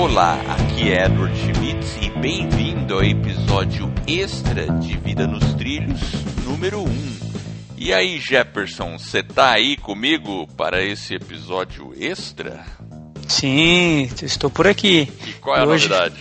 Olá, aqui é Edward Schmitz e bem-vindo ao episódio extra de Vida nos Trilhos número 1. E aí, Jefferson, você tá aí comigo para esse episódio extra? Sim, estou por aqui. E qual é a Hoje- novidade?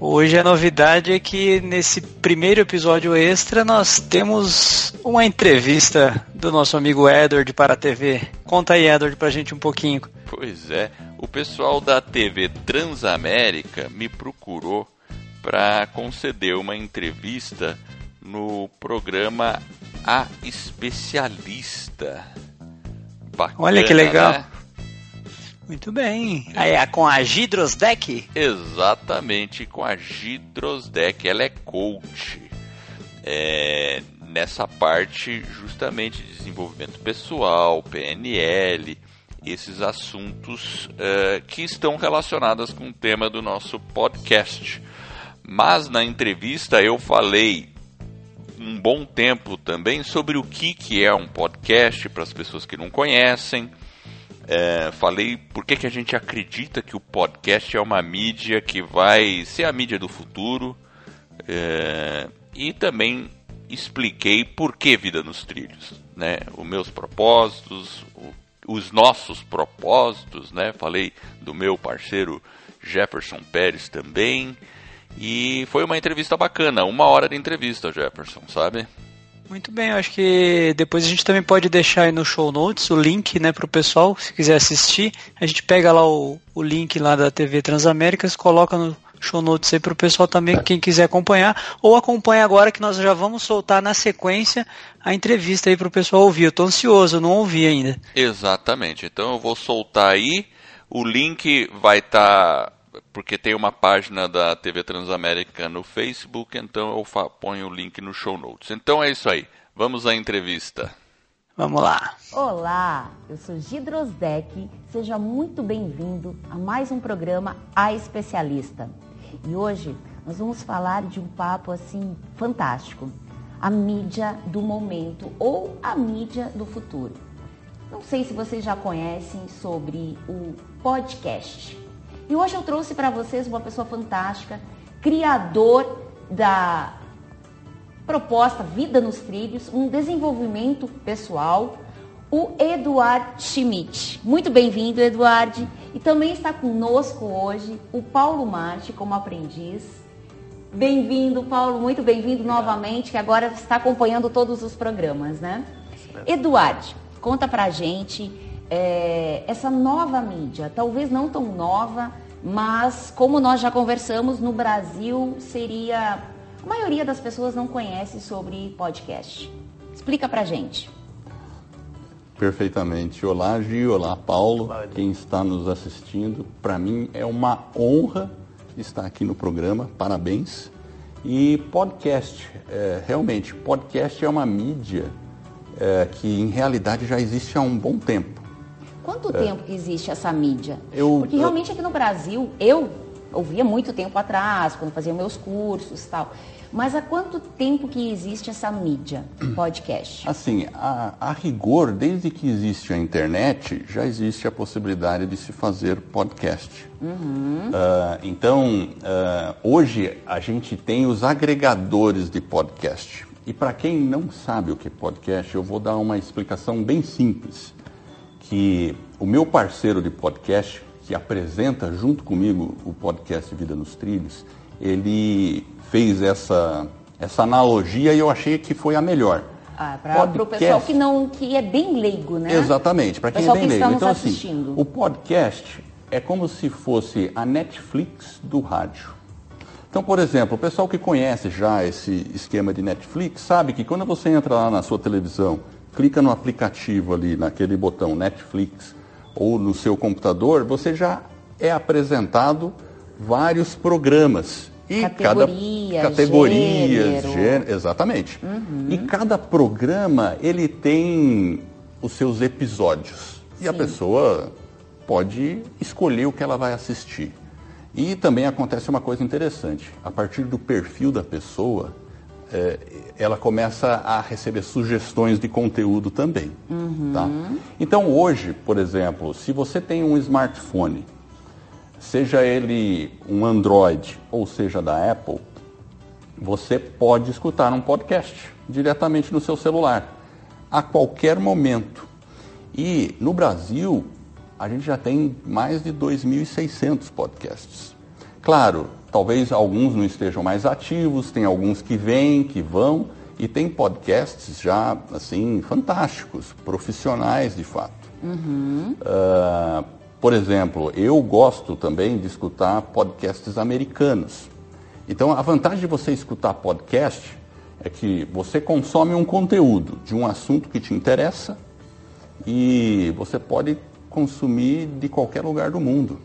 Hoje a novidade é que nesse primeiro episódio extra nós temos uma entrevista do nosso amigo Edward para a TV. Conta aí, Edward, pra gente um pouquinho. Pois é, o pessoal da TV Transamérica me procurou para conceder uma entrevista no programa A Especialista. Bacana, Olha que legal. né? Muito bem. Aí é com a Gidrosdeck? Exatamente, com a Gidrosdeck, ela é coach. É, nessa parte justamente de desenvolvimento pessoal, PNL, esses assuntos é, que estão relacionados com o tema do nosso podcast. Mas na entrevista eu falei um bom tempo também sobre o que, que é um podcast para as pessoas que não conhecem. É, falei por que, que a gente acredita que o podcast é uma mídia que vai ser a mídia do futuro. É, e também expliquei por que Vida nos Trilhos. Né? Os meus propósitos, o- os nossos propósitos. Né? Falei do meu parceiro Jefferson Pérez também. E foi uma entrevista bacana, uma hora de entrevista, Jefferson, sabe? Muito bem, eu acho que depois a gente também pode deixar aí no show notes o link, né, pro pessoal, se quiser assistir. A gente pega lá o, o link lá da TV Transaméricas, coloca no show notes aí pro pessoal também, quem quiser acompanhar, ou acompanha agora que nós já vamos soltar na sequência a entrevista aí pro pessoal ouvir. Eu tô ansioso, não ouvi ainda. Exatamente. Então eu vou soltar aí. O link vai estar. Porque tem uma página da TV Transamérica no Facebook, então eu ponho o link no show notes. Então é isso aí. Vamos à entrevista. Vamos lá. Olá, eu sou Gidrosdeck, seja muito bem-vindo a mais um programa A Especialista. E hoje nós vamos falar de um papo assim fantástico, a mídia do momento ou a mídia do futuro. Não sei se vocês já conhecem sobre o podcast. E hoje eu trouxe para vocês uma pessoa fantástica, criador da proposta Vida nos Trilhos, um desenvolvimento pessoal, o Eduard Schmidt. Muito bem-vindo, Eduard. E também está conosco hoje o Paulo Marte como aprendiz. Bem-vindo, Paulo, muito bem-vindo novamente, que agora está acompanhando todos os programas, né? Eduard, conta pra gente é, essa nova mídia, talvez não tão nova, mas como nós já conversamos, no Brasil seria. A maioria das pessoas não conhece sobre podcast. Explica pra gente. Perfeitamente. Olá, Gi, olá, Paulo, quem está nos assistindo. Para mim é uma honra estar aqui no programa, parabéns. E podcast, é, realmente, podcast é uma mídia é, que em realidade já existe há um bom tempo. Quanto tempo que existe essa mídia? Eu- Porque realmente aqui no Brasil, eu ouvia muito tempo atrás, quando fazia meus cursos e tal. Mas há quanto tempo que existe essa mídia, podcast? Assim, a, a rigor, desde que existe a internet, já existe a possibilidade de se fazer podcast. Ah, então, ah, hoje a gente tem os agregadores de podcast. E para quem não sabe o que é podcast, eu vou dar uma explicação bem simples. Que o meu parceiro de podcast, que apresenta junto comigo o podcast Vida nos Trilhos, ele fez essa, essa analogia e eu achei que foi a melhor. Ah, para o pessoal que não que é bem leigo, né? Exatamente, para quem é Pessoal bem que leigo. Então, assim, o podcast é como se fosse a Netflix do rádio. Então, por exemplo, o pessoal que conhece já esse esquema de Netflix sabe que quando você entra lá na sua televisão, clica no aplicativo ali, naquele botão Netflix, ou no seu computador, você já é apresentado vários programas. E Categoria, cada categorias, gênero. gê- exatamente. E cada programa ele tem os seus episódios. E a pessoa pode escolher o que ela vai assistir. E também acontece uma coisa interessante. A partir do perfil da pessoa, eh, ela começa a receber sugestões de conteúdo também. Tá? Então hoje, por exemplo, se você tem um smartphone, seja ele um Android ou seja da Apple, você pode escutar um podcast diretamente no seu celular, a qualquer momento. E no Brasil, a gente já tem mais de 2.600 podcasts. Claro, talvez alguns não estejam mais ativos, tem alguns que vêm, que vão, e tem podcasts já, assim, fantásticos, profissionais de fato. Uhum. Uh, por exemplo, eu gosto também de escutar podcasts americanos. Então, a vantagem de você escutar podcast é que você consome um conteúdo de um assunto que te interessa e você pode consumir de qualquer lugar do mundo.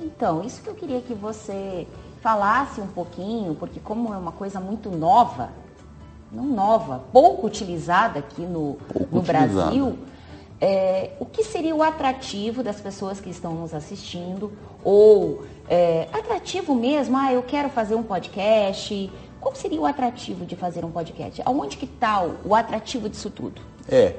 Então, isso que eu queria que você falasse um pouquinho, porque como é uma coisa muito nova, não nova, pouco utilizada aqui no, no Brasil, é, o que seria o atrativo das pessoas que estão nos assistindo? Ou é, atrativo mesmo, ah, eu quero fazer um podcast. Qual seria o atrativo de fazer um podcast? Aonde que está o, o atrativo disso tudo? É,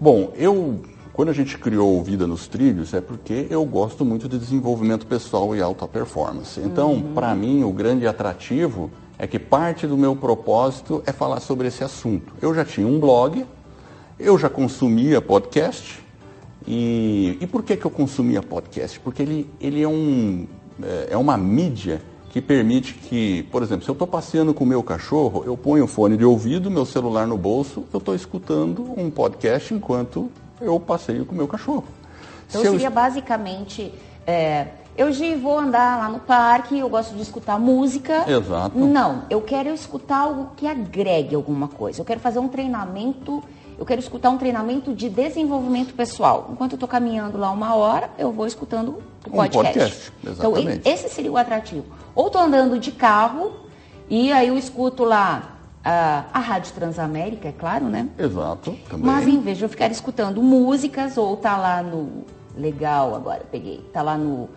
bom, eu quando a gente criou Vida nos Trilhos é porque eu gosto muito de desenvolvimento pessoal e alta performance. Então, uhum. para mim, o grande atrativo é que parte do meu propósito é falar sobre esse assunto. Eu já tinha um blog, eu já consumia podcast. E, e por que, que eu consumia podcast? Porque ele, ele é, um, é, é uma mídia que permite que, por exemplo, se eu estou passeando com o meu cachorro, eu ponho o fone de ouvido, meu celular no bolso, eu estou escutando um podcast enquanto eu passeio com o meu cachorro. Então se seria eu... basicamente. É, eu vou andar lá no parque, eu gosto de escutar música. Exato. Não, eu quero escutar algo que agregue alguma coisa. Eu quero fazer um treinamento eu quero escutar um treinamento de desenvolvimento pessoal. Enquanto eu estou caminhando lá uma hora, eu vou escutando o podcast. Um podcast exatamente. Então, esse seria o atrativo. Ou estou andando de carro e aí eu escuto lá a, a Rádio Transamérica, é claro, né? Exato, também. Mas em vez de eu ficar escutando músicas ou tá lá no... Legal, agora peguei. Tá lá no...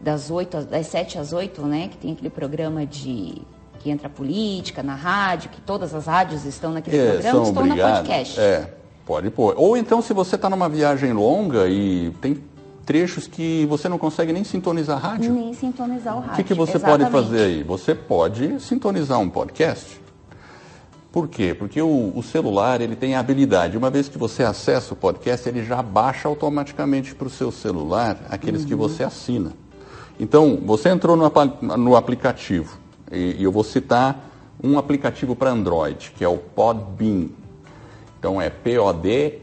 Das, 8, das 7 às 8, né? Que tem aquele programa de que entra política na rádio, que todas as rádios estão naquele é, programa, estão obrigados. na podcast. É, pode pôr. Ou então, se você está numa viagem longa e tem trechos que você não consegue nem sintonizar a rádio. Nem sintonizar o rádio. O que, que você Exatamente. pode fazer aí? Você pode sintonizar um podcast. Por quê? Porque o, o, celular ele tem a habilidade, uma vez que você acessa o podcast, ele já baixa automaticamente para o seu celular aqueles uhum. que você assina. Então, você entrou no, no aplicativo, e, e eu vou citar um aplicativo para Android, que é o Podbean. Então é P-O-D-B-E-A-N,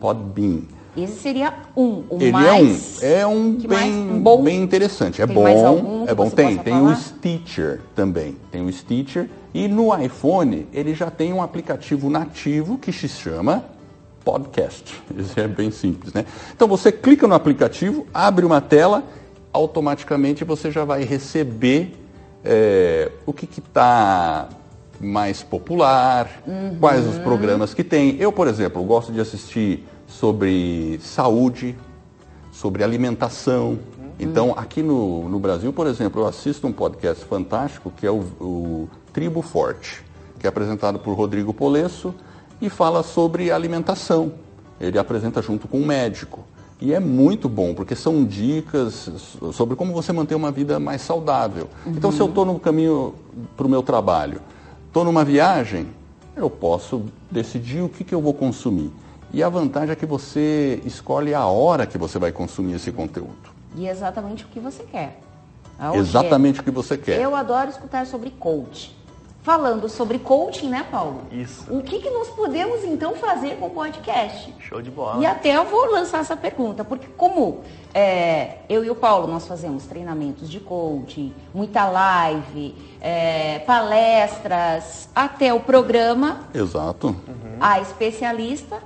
Podbean. Esse seria um, o Ele mais... é um, é um bem, bom? bem interessante. É tem bom, é bom. Tem, tem o Stitcher também. Tem o Stitcher. E no iPhone, ele já tem um aplicativo nativo que se chama Podcast. Isso é bem simples, né? Então você clica no aplicativo, abre uma tela, automaticamente você já vai receber é, o que está mais popular, uhum. quais os programas que tem. Eu, por exemplo, gosto de assistir sobre saúde, sobre alimentação. Uhum. Então, aqui no, no Brasil, por exemplo, eu assisto um podcast fantástico que é o, o Tribo Forte, que é apresentado por Rodrigo Polesso e fala sobre alimentação. Ele apresenta junto com um médico. E é muito bom, porque são dicas sobre como você manter uma vida mais saudável. Uhum. Então, se eu estou no caminho para o meu trabalho, estou numa viagem, eu posso decidir o que, que eu vou consumir. E a vantagem é que você escolhe a hora que você vai consumir esse conteúdo. E exatamente o que você quer. exatamente o que você quer. Eu adoro escutar sobre coach falando sobre coaching, né, Paulo? Isso. O que, que nós podemos então fazer com o podcast? Show de bola. E até eu vou lançar essa pergunta, porque como é, eu e o Paulo nós fazemos treinamentos de coaching, muita live, é, palestras, até o programa. Exato. Uhum. A especialista.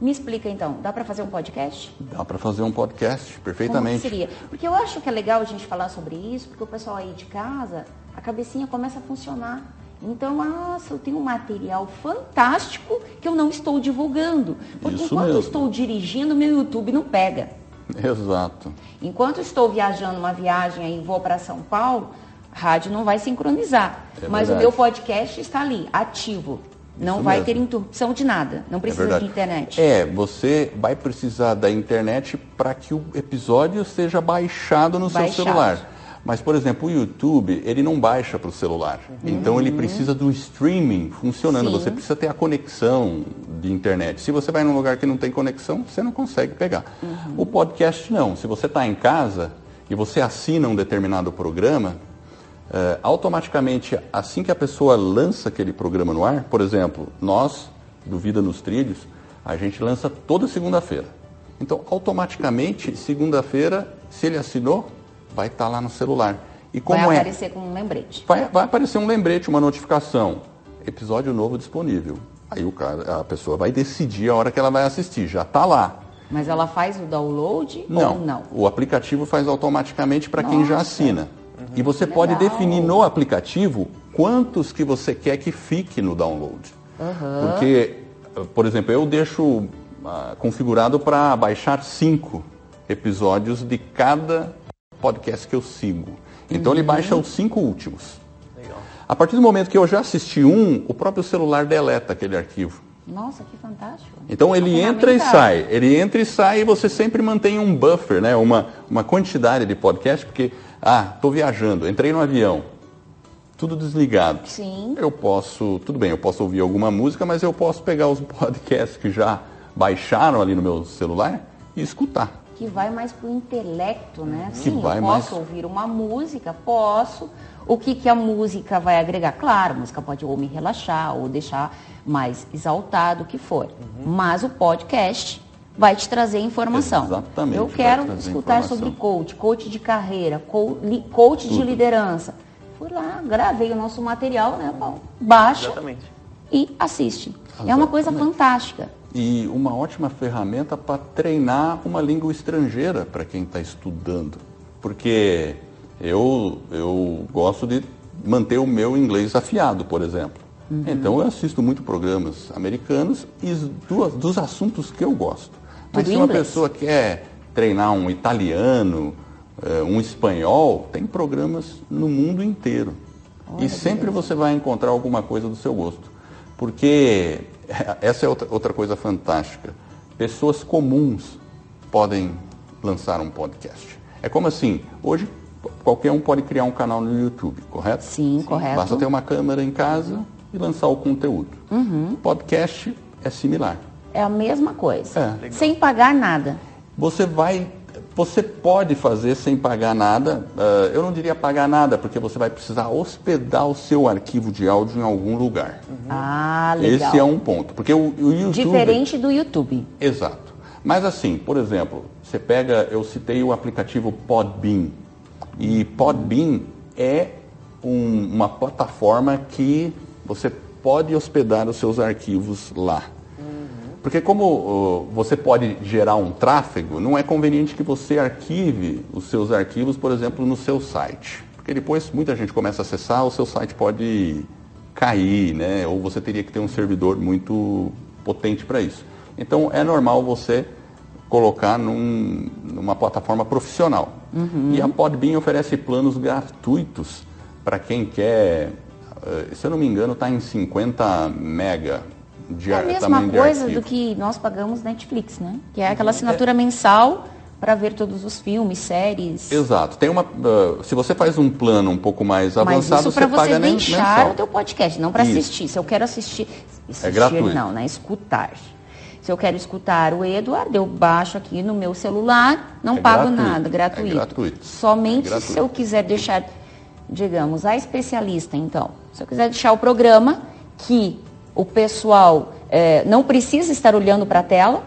Me explica então, dá para fazer um podcast? Dá para fazer um podcast, perfeitamente. Como seria? Porque eu acho que é legal a gente falar sobre isso, porque o pessoal aí de casa, a cabecinha começa a funcionar. Então, nossa, eu tenho um material fantástico que eu não estou divulgando. Porque Isso enquanto mesmo. estou dirigindo, meu YouTube não pega. Exato. Enquanto estou viajando uma viagem e vou para São Paulo, rádio não vai sincronizar. É mas verdade. o meu podcast está ali, ativo. Não Isso vai mesmo. ter interrupção de nada. Não É precisa verdade. de internet. É, você vai precisar da internet para que o episódio seja baixado no Baixado. seu celular. Mas, por exemplo, o YouTube, ele não baixa para o celular. Então, ele precisa do streaming funcionando. Uhum. Sim. Você precisa ter a conexão de internet. Se você vai num lugar que não tem conexão, você não consegue pegar. Uhum. O podcast, não. Se você está em casa e você assina um determinado programa, eh, automaticamente, assim que a pessoa lança aquele programa no ar, por exemplo, nós, do Vida nos Trilhos, a gente lança toda segunda-feira. Então, automaticamente, segunda-feira, se ele assinou, vai estar lá no celular. E como vai é? aparecer como um lembrete. Vai, vai aparecer um lembrete, uma notificação. Episódio novo disponível. Aí o cara, a pessoa vai decidir a hora que ela vai assistir. Já está lá. Mas ela faz o download Não, ou não? o aplicativo faz automaticamente para quem já assina. E você pode Legal. definir no aplicativo quantos que você quer que fique no download. Porque, eh, por exemplo, eu deixo ah, configurado para baixar cinco episódios de cada podcast que eu sigo. Então ele baixa os cinco últimos. Legal. A partir do momento que eu já assisti um, o próprio celular deleta aquele arquivo. Nossa, que fantástico. Então ele entra e sai, ele entra e sai e você sempre mantém um buffer, né? uma, uma quantidade de podcast, porque, ah, estou viajando, entrei no avião, tudo desligado. Sim. Eu posso, tudo bem, eu posso ouvir alguma música, mas eu posso pegar os podcasts que já baixaram ali no meu celular e escutar. Que vai mais pro intelecto, né? Que Sim, vai eu mais- posso ouvir uma música, posso. O que, que a música vai agregar? Claro, a música pode ou me relaxar, ou deixar mais exaltado, o que for. Uhum. Mas o podcast vai te trazer informação. Exatamente, Eu quero escutar informação. sobre coach, coach de carreira, coach de Tudo. liderança. Fui lá, gravei o nosso material, né? Bom, baixa Exatamente. e assiste. É uma coisa Exatamente. fantástica. E uma ótima ferramenta para treinar uma língua estrangeira para quem está estudando. Porque eu, eu gosto de manter o meu inglês afiado, por exemplo. Então eu assisto muito programas americanos e os- do- dos assuntos que eu gosto. Mas Tudo se uma inglês. pessoa quer treinar um italiano, eh, um espanhol, tem programas no mundo inteiro. Olha e sempre você vai encontrar alguma coisa do seu gosto. Porque essa é outra, outra coisa fantástica. Pessoas comuns podem lançar um podcast. É como assim, hoje qualquer um pode criar um canal no YouTube, correto? Sim, correto. Basta ter uma câmera em casa e lançar o conteúdo. Uhum. Podcast é similar. É a mesma coisa. É. Sem pagar nada. Você vai, você pode fazer sem pagar nada. ah, eu não diria pagar nada, porque você vai precisar hospedar o seu arquivo de áudio em algum lugar. Ah, legal. Esse é um ponto, porque o, o YouTube Diferente do YouTube. Exato. Mas assim, por exemplo, você pega, eu citei o aplicativo Podbean. E Podbean é um- uma plataforma que você pode hospedar os seus arquivos lá. Porque como você pode gerar um tráfego, não é conveniente que você arquive os seus arquivos, por exemplo, no seu site. Porque depois muita gente começa a acessar, o seu site pode cair, né? Ou você teria que ter um servidor muito potente para isso. Então é normal você colocar num- numa plataforma profissional. E a Podbean oferece planos gratuitos para quem quer, eh, se eu não me engano, está em 50 mega de É a mesma coisa do que nós pagamos Netflix, né? Que é aquela assinatura mensal para ver todos os filmes, séries. Exato. Tem uma, ah, se você faz um plano um pouco mais Mas avançado, isso para você você deixar mensal. o teu podcast, não para assistir. Se eu quero assistir, assistir gratuito. não, né? Escutar. Se eu quero escutar o Eduardo, eu baixo aqui no meu celular, não É pago gratuito, nada, é gratuito. gratuito. Somente É gratuito. se eu quiser deixar, digamos, a especialista, então. Se eu quiser deixar o programa que o pessoal eh, não precisa estar olhando para a tela,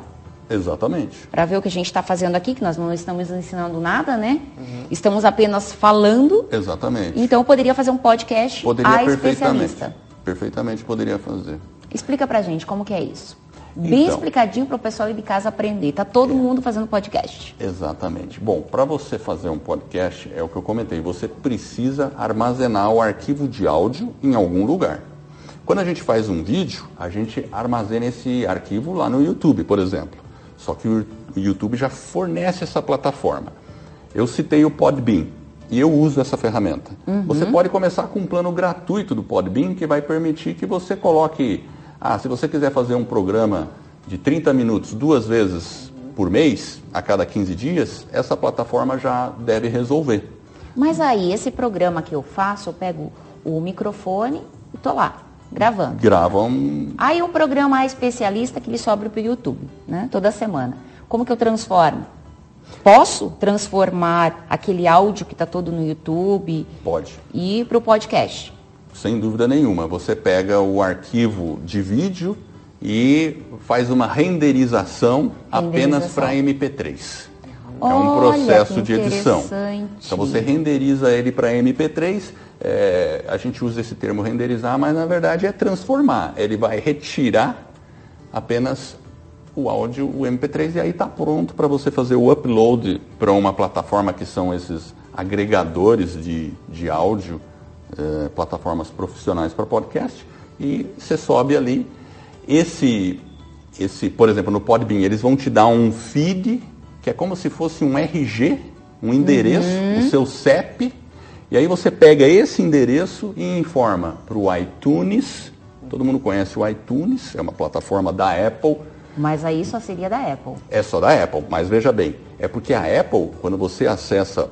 Exatamente. para ver o que a gente está fazendo aqui, que nós não estamos ensinando nada, né? Uhum. Estamos apenas falando. Exatamente. Então eu poderia fazer um podcast Poderia a perfeitamente. especialista. Perfeitamente poderia fazer. Explica pra gente como que é isso. Bem Então. explicadinho para o pessoal ir de casa aprender. Tá todo mundo fazendo podcast. Exatamente. Bom, para você fazer um podcast, é o que eu comentei, você precisa armazenar o arquivo de áudio em algum lugar. Quando a gente faz um vídeo, a gente armazena esse arquivo lá no YouTube, por exemplo. Só que o YouTube já fornece essa plataforma. Eu citei o Podbean e eu uso essa ferramenta. Você pode começar com um plano gratuito do Podbean que vai permitir que você coloque Ah, se você quiser fazer um programa de 30 minutos duas vezes por mês, a cada 15 dias, essa plataforma já deve resolver. Mas aí, esse programa que eu faço, eu pego o microfone e tô lá, gravando. Gravam. Aí o programa especialista que ele sobra para o YouTube, né? Toda semana. Como que eu transformo? Posso transformar aquele áudio que está todo no YouTube Pode. e para o podcast? Sem dúvida nenhuma. Você pega o arquivo de vídeo e faz uma renderização, apenas Renderização. para MP3. É um Olha, processo de edição. Então você renderiza ele para MP3. é, a gente usa esse termo renderizar, mas na verdade é transformar. Ele vai retirar apenas o áudio, o MP3, e aí está pronto para você fazer o upload para uma plataforma que são esses agregadores de, de áudio, eh, plataformas profissionais para podcast, e você sobe ali. Esse, esse, por exemplo, no Podbean, eles vão te dar um feed que é como se fosse um RG, um endereço, o seu CEP, e aí você pega esse endereço e informa para o iTunes. Todo mundo conhece o iTunes, é uma plataforma da Apple. Mas aí só seria da Apple. É só da Apple, mas veja bem, é porque a Apple, quando você acessa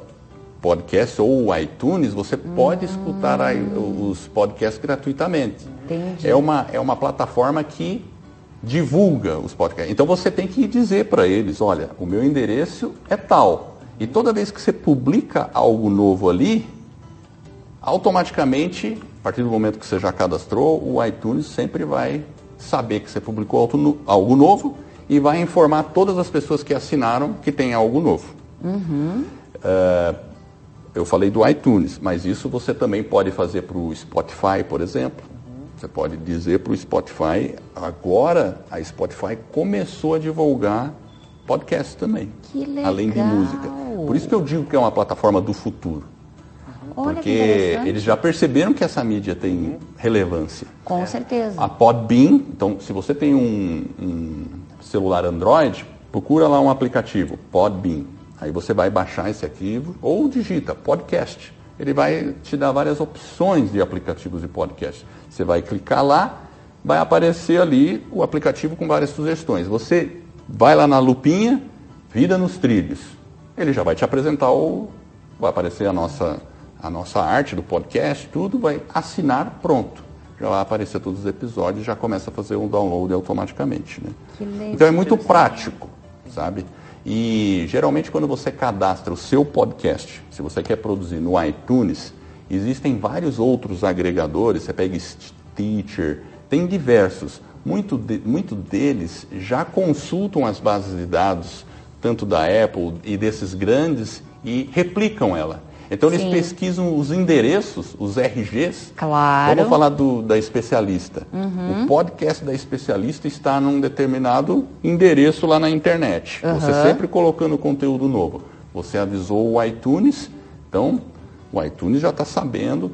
podcast ou o iTunes, você pode escutar aí os podcasts gratuitamente. Entendi. É uma, é uma plataforma que divulga os podcasts. Então você tem que dizer para eles, olha, o meu endereço é tal. E toda vez que você publica algo novo ali, automaticamente, a partir do momento que você já cadastrou, o iTunes sempre vai saber que você publicou algo no- algo novo e vai informar todas as pessoas que assinaram que tem algo novo. É, eu falei do iTunes, mas isso você também pode fazer para o Spotify, por exemplo. Você pode dizer para o Spotify, agora a Spotify começou a divulgar podcast também, Que além de legal. música. Por isso que eu digo que é uma plataforma do futuro. Olha que porque eles já perceberam que essa mídia tem relevância. Com certeza. A Podbean, então se você tem um, um celular Android, procura lá um aplicativo, Podbean. Aí você vai baixar esse arquivo ou digita podcast. Ele vai te dar várias opções de aplicativos de podcast. Você vai clicar lá, vai aparecer ali o aplicativo com várias sugestões. Você vai lá na lupinha, Vida nos Trilhos. Ele já vai te apresentar o. Vai aparecer a nossa, a nossa arte do podcast, tudo, vai assinar, pronto. Já vai aparecer todos os episódios, já começa a fazer um download automaticamente. Né? Então é muito prático, sabe? E geralmente quando você cadastra o seu podcast, se você quer produzir no iTunes, existem vários outros agregadores, você pega Stitcher, tem diversos. Muito, de- muito deles já consultam as bases de dados, tanto da Apple e desses grandes, e replicam ela. Então eles Sim. pesquisam os endereços, os RGs. Claro. Uhum. Vamos falar do, da especialista. O podcast da especialista está num determinado endereço lá na internet. Você Uhum. sempre colocando conteúdo novo. Você avisou o iTunes, então o iTunes já está sabendo,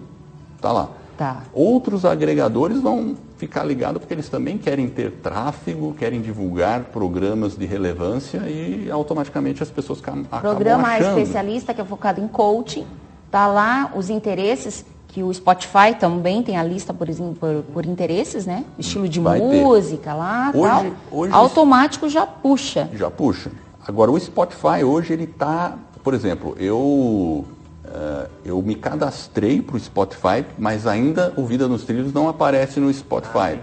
está lá. Tá. Outros agregadores vão ficar ligados porque eles também querem ter tráfego, querem divulgar programas de relevância e automaticamente as pessoas acabam Programa achando. especialista que é focado em coaching. Tá lá os interesses que o Spotify também tem a lista por, exemplo, por, por interesses, né? Estilo de Vai ter. música lá, Hoje- tal. hoje- Automático já puxa. Já puxa. Agora, o Spotify hoje ele está, por exemplo, eu eh, eu me cadastrei para o Spotify, mas ainda o Vida nos Trilhos não aparece no Spotify.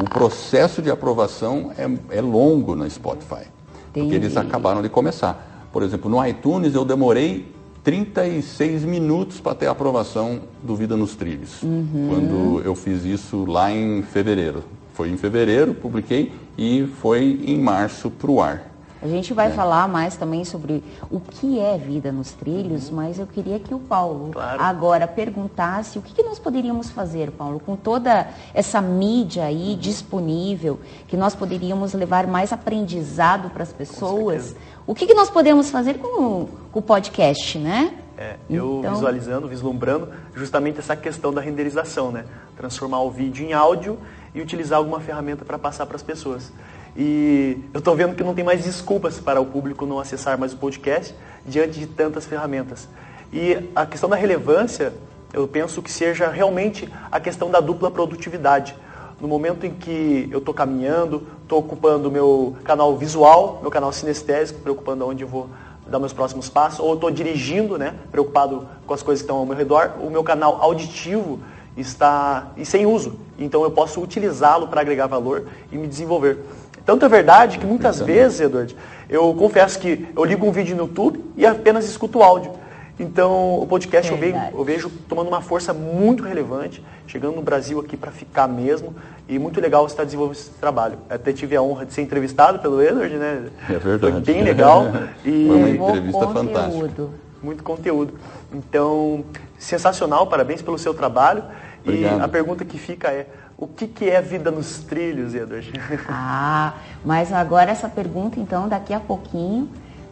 O processo de aprovação é, é longo no Spotify, porque eles Entendi. acabaram de começar. Por exemplo, no iTunes eu demorei 36 minutos para ter a aprovação do Vida nos Trilhos, quando eu fiz isso lá em fevereiro. Foi em fevereiro, publiquei, e foi em março para o ar. A gente É. vai falar mais também sobre o que é vida nos trilhos, mas eu queria que o Paulo Claro. agora perguntasse o que, que nós poderíamos fazer, Paulo, com toda essa mídia aí disponível, que nós poderíamos levar mais aprendizado para as pessoas. O que, que nós podemos fazer com, o- com o podcast, né? É, eu Então- visualizando, vislumbrando justamente essa questão da renderização, né? Transformar o vídeo em áudio e utilizar alguma ferramenta para passar para as pessoas. E eu estou vendo que não tem mais desculpas para o público não acessar mais o podcast diante de tantas ferramentas. E a questão da relevância, eu penso que seja realmente a questão da dupla produtividade. no momento em que eu estou caminhando, estou ocupando meu canal visual, meu canal sinestésico, preocupando onde eu vou dar meus próximos passos, ou estou dirigindo, né, preocupado com as coisas que estão ao meu redor, o meu canal auditivo está e sem uso. Então eu posso utilizá-lo para agregar valor e me desenvolver. Tanto é verdade que muitas vezes, Edward, eu confesso que eu ligo um vídeo no YouTube e apenas escuto o áudio. Então, o podcast eu vejo, eu vejo, tomando uma força muito relevante, chegando no Brasil aqui para ficar mesmo, e muito legal você estar tá desenvolvendo esse trabalho. Até tive a honra de ser entrevistado pelo Edward, né? É verdade. Foi bem legal. e Foi uma entrevista fantástica. Muito conteúdo. Então, sensacional, parabéns pelo seu trabalho. Obrigado. E a pergunta que fica é, o que, que é vida nos trilhos, Edward? Ah, mas agora essa pergunta, então, daqui a pouquinho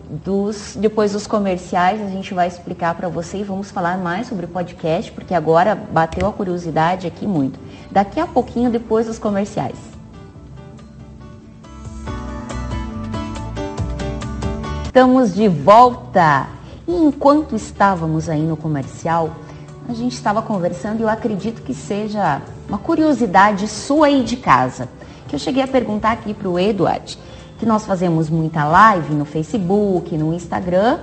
dos, depois dos comerciais, a gente vai explicar para você e vamos falar mais sobre podcast, porque agora bateu a curiosidade aqui muito. Daqui a pouquinho, depois dos comerciais. Estamos de volta! E enquanto estávamos aí no comercial, a gente estava conversando e eu acredito que seja uma curiosidade sua aí de casa, que eu cheguei a perguntar aqui para o Eduardo que nós fazemos muita live no Facebook, no Instagram.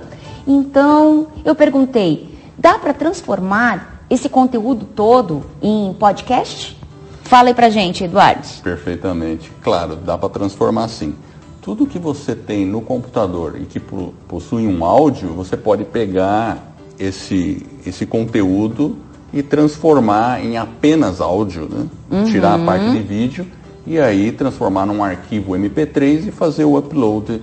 Então, eu perguntei: dá para transformar esse conteúdo todo em podcast? Fala aí pra gente, Eduardo. Perfeitamente. Claro, dá para transformar sim. Tudo que você tem no computador e que possui um áudio, você pode pegar esse, esse conteúdo e transformar em apenas áudio, né? Uhum. Tirar a parte de vídeo e aí transformar num arquivo MP3 e fazer o upload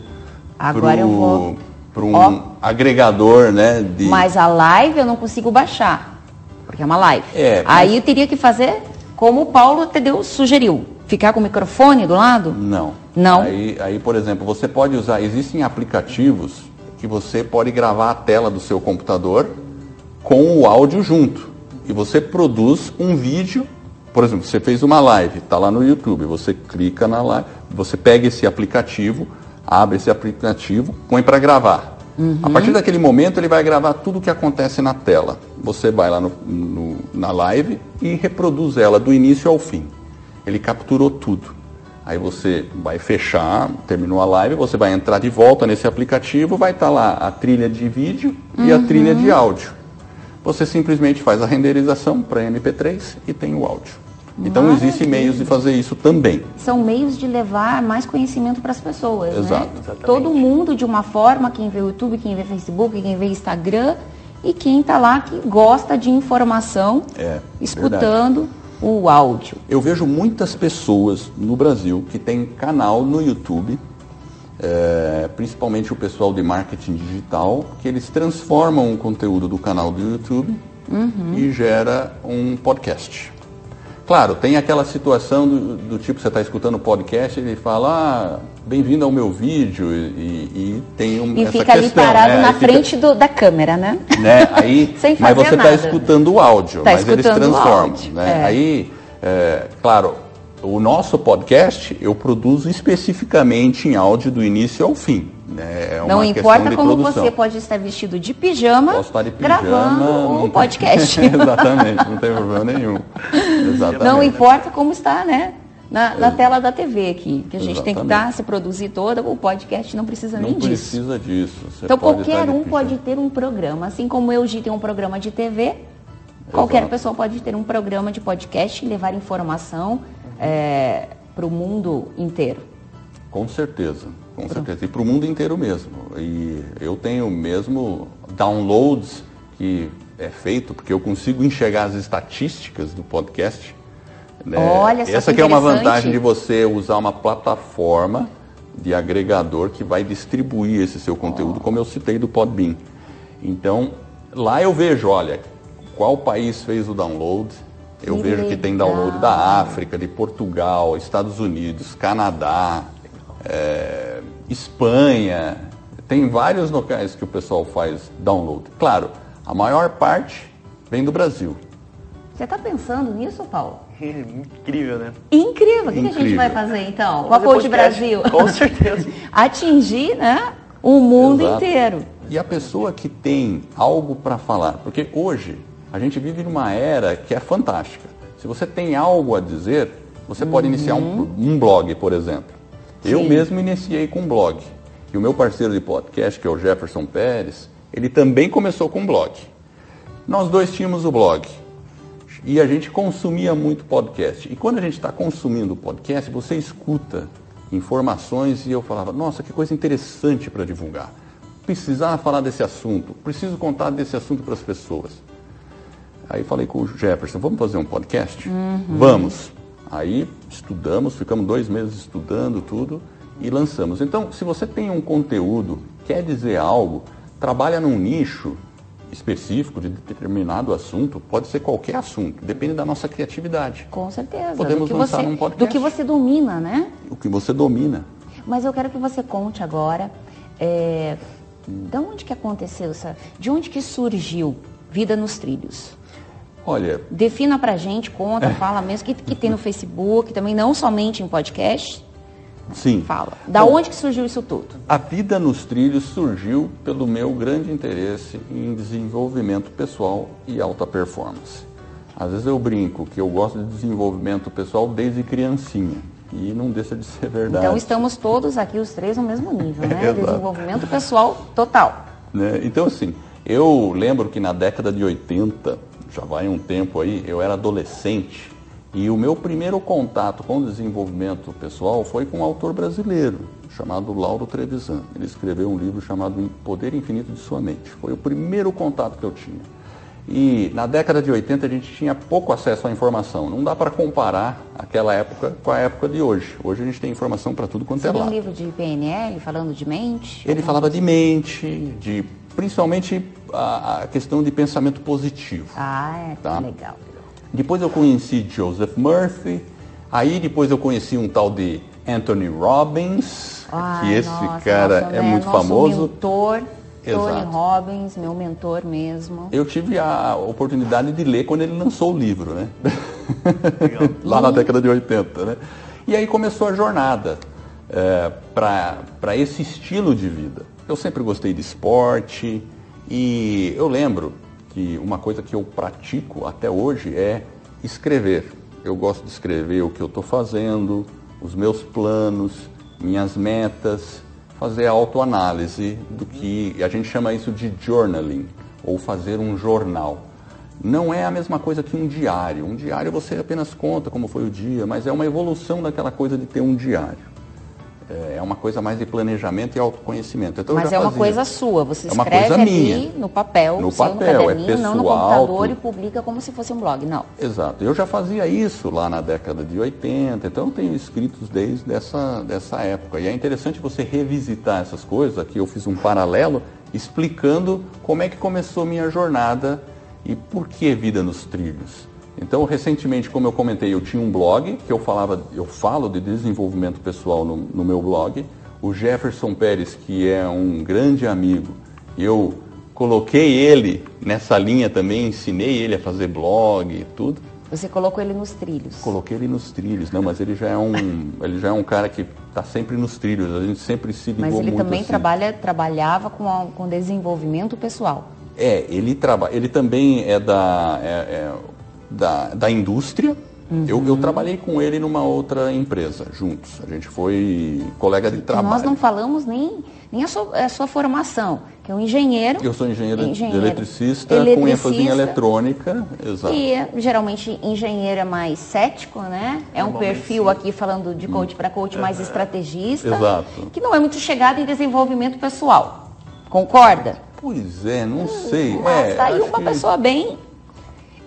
Agora pro, eu vou para um Ó, agregador, né? De... Mas a live eu não consigo baixar, porque é uma live. É, mas... Aí eu teria que fazer como o Paulo Tedeu sugeriu, ficar com o microfone do lado? Não. Não. Aí, aí, por exemplo, você pode usar, existem aplicativos que você pode gravar a tela do seu computador com o áudio junto. E você produz um vídeo por exemplo, você fez uma live, está lá no YouTube, você clica na live, você pega esse aplicativo, abre esse aplicativo, põe para gravar. Uhum. A partir daquele momento ele vai gravar tudo o que acontece na tela. Você vai lá no, no, na live e reproduz ela do início ao fim. Ele capturou tudo. Aí você vai fechar, terminou a live, você vai entrar de volta nesse aplicativo, vai estar tá lá a trilha de vídeo uhum. e a trilha de uhum. áudio. Você simplesmente faz a renderização para MP3 e tem o áudio. Então existem meios de fazer isso também. São meios de levar mais conhecimento para as pessoas, né? Exato. né? Todo mundo de uma forma, quem vê YouTube, quem vê Facebook, quem vê Instagram e quem está lá que gosta de informação, é, escutando verdade. O áudio. Eu vejo muitas pessoas no Brasil que têm canal no YouTube, é, principalmente o pessoal de marketing digital, que eles transformam o conteúdo do canal do YouTube uhum. e gera um podcast. Claro, tem aquela situação do, do tipo, você está escutando o podcast e ele fala, ah, bem-vindo ao meu vídeo, e, e tem um, e essa fica questão, ali parado né? na frente do, da câmera, né? né? Aí, Sem fazer mas você está escutando o áudio, tá mas eles transformam. Né? É. Aí, é, claro, o nosso podcast eu produzo especificamente em áudio do início ao fim. Né? É não importa como produção. você pode estar vestido de pijama, Posso estar de pijama gravando o podcast. Exatamente, não tem problema nenhum. Exatamente. Não importa como está, né? Na, na, tela da TV aqui, que a gente Exatamente. tem que dar, se produzir toda, o podcast não precisa nem não disso. Não precisa disso. Você então qualquer um pode ter um programa, assim como eu tenho um programa de TV, Exato. qualquer pessoa pode ter um programa de podcast e levar informação é, para o mundo inteiro. Com certeza, com certeza. E para o mundo inteiro mesmo. E eu tenho mesmo downloads que é feito, porque eu consigo enxergar as estatísticas do podcast. Né? Olha, Essa que é uma vantagem de você usar uma plataforma de agregador que vai distribuir esse seu conteúdo, oh. como eu citei do Podbean. Então, lá eu vejo, olha, qual país fez o download, eu que vejo legal. que tem download da África, de Portugal, Estados Unidos, Canadá, é, Espanha. Tem vários locais que o pessoal faz download. Claro, a maior parte vem do Brasil. Você está pensando nisso, Paulo? Incrível, né? Incrível. O que, que, a gente vai fazer então? Com a Code Brasil? Com certeza. Atingir né, o mundo Exato. inteiro. E a pessoa que tem algo para falar, porque hoje a gente vive numa era que é fantástica. Se você tem algo a dizer, Você pode iniciar um, um blog, por exemplo. Eu mesmo iniciei com um blog. E o meu parceiro de podcast, que é o Jefferson Pérez, ele também começou com um blog. Nós dois tínhamos o blog. E a gente consumia muito podcast. E quando a gente está consumindo podcast, você escuta informações e eu falava, nossa, que coisa interessante para divulgar. Precisava falar desse assunto, preciso contar desse assunto para as pessoas. Aí falei com o Jefferson, vamos fazer um podcast? Vamos. Aí estudamos, ficamos dois meses estudando tudo e lançamos. Então, se você tem um conteúdo, quer dizer algo, trabalha num nicho específico de determinado assunto, pode ser qualquer assunto, depende da nossa criatividade, Com certeza. Podemos do que lançar você, num podcast. Do que você domina, né? o que você domina. Mas eu quero que você conte agora é, de onde que aconteceu essa, de onde que surgiu Vida nos Trilhos. Olha, Defina pra gente, É. conta, fala mesmo, que, que tem no Facebook, também não somente em podcast. sim. Fala. Da Bom, onde que surgiu isso tudo? A vida nos trilhos surgiu pelo meu grande interesse em desenvolvimento pessoal e alta performance. Às vezes eu brinco que eu gosto de desenvolvimento pessoal desde criancinha. E não deixa de ser verdade. Então estamos todos aqui, os três, no mesmo nível, né? Desenvolvimento pessoal total. né? Então, assim, eu lembro que na década de 80, já vai um tempo aí, eu era adolescente e o meu primeiro contato com o desenvolvimento pessoal foi com um autor brasileiro chamado Lauro Trevisan. Ele escreveu um livro chamado Poder Infinito de Sua Mente. Foi o primeiro contato que eu tinha. E na década de 80 a gente tinha pouco acesso à informação. Não dá para comparar aquela época com a época de hoje. Hoje a gente tem informação para tudo quanto é Seria um lado. livro de PNL, falando de mente? Ele falava de mente, de principalmente a, a questão de pensamento positivo. Ah, é, Tá. legal. Depois eu conheci Joseph Murphy, aí depois eu conheci um tal de Anthony Robbins, Ai, que esse nossa, cara nossa, é né, muito nosso famoso. mentor, Tony Exato. Robbins, meu mentor mesmo. Eu tive a oportunidade de ler quando ele lançou o livro, né? Lá na década de 80, né? E aí começou a jornada para esse estilo de vida. Eu sempre gostei de esporte e eu lembro que uma coisa que eu pratico até hoje é escrever. Eu gosto de escrever o que eu estou fazendo, os meus planos, minhas metas, fazer autoanálise do que a gente chama isso de journaling ou fazer um jornal. Não é a mesma coisa que um diário. Um diário você apenas conta como foi o dia, mas é uma evolução daquela coisa de ter um diário. É uma coisa mais de planejamento e autoconhecimento. Então, Mas é uma coisa sua, você É uma escreve coisa ali minha. no papel, No papel, é caderninho, não no pessoal, computador e publica como se fosse um blog, não. Exato. Eu já fazia isso lá na década de 80, então eu tenho escritos desde essa, dessa época. E é interessante você revisitar essas coisas. Aqui eu fiz um paralelo explicando como é que começou minha jornada e por que vida nos trilhos. Então, recentemente, como eu comentei, eu tinha um blog que eu falava, eu falo de desenvolvimento pessoal no, no meu blog. O Jefferson Pérez, que é um grande amigo, eu coloquei ele nessa linha também, ensinei ele a fazer blog e tudo. Você colocou ele nos trilhos. Coloquei ele nos trilhos, não, mas ele já é um, ele já é um cara que está sempre nos trilhos. A gente sempre se ligou Mas ele muito também assim. trabalha, trabalhava com, a- com desenvolvimento pessoal. É, ele trabalha, ele também é da, é- é da, da indústria. Eu, Uhum. eu trabalhei com ele numa outra empresa, juntos. A gente foi colega de trabalho. nós não falamos nem, nem a, sua, a sua formação, que é um engenheiro. Eu sou engenheiro, Engenheiro. eletricista, com ênfase em Eletricista. eletrônica. Exato. E geralmente engenheiro é mais cético, né? É um perfil sim. aqui falando de coach para coach mais estrategista. Exato. Que não é muito chegado em desenvolvimento pessoal. Concorda? Pois é, não sei. Mas é, tá aí acho uma que- pessoa bem,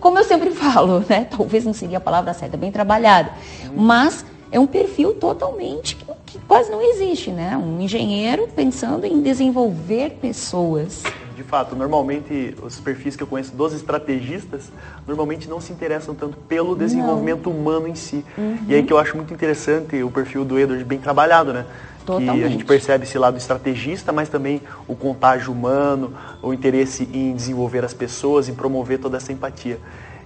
como eu sempre falo, né? Talvez não seria a palavra certa, bem trabalhada. Mas é um perfil totalmente que, que quase não existe, né? Um engenheiro pensando em desenvolver pessoas. De fato, normalmente os perfis que eu conheço dos estrategistas normalmente não se interessam tanto pelo desenvolvimento humano em si. E aí que eu acho muito interessante o perfil do Edward bem trabalhado, né? Que a Totalmente. gente percebe esse lado estrategista, mas também o contágio humano, o interesse em desenvolver as pessoas, em promover toda essa empatia.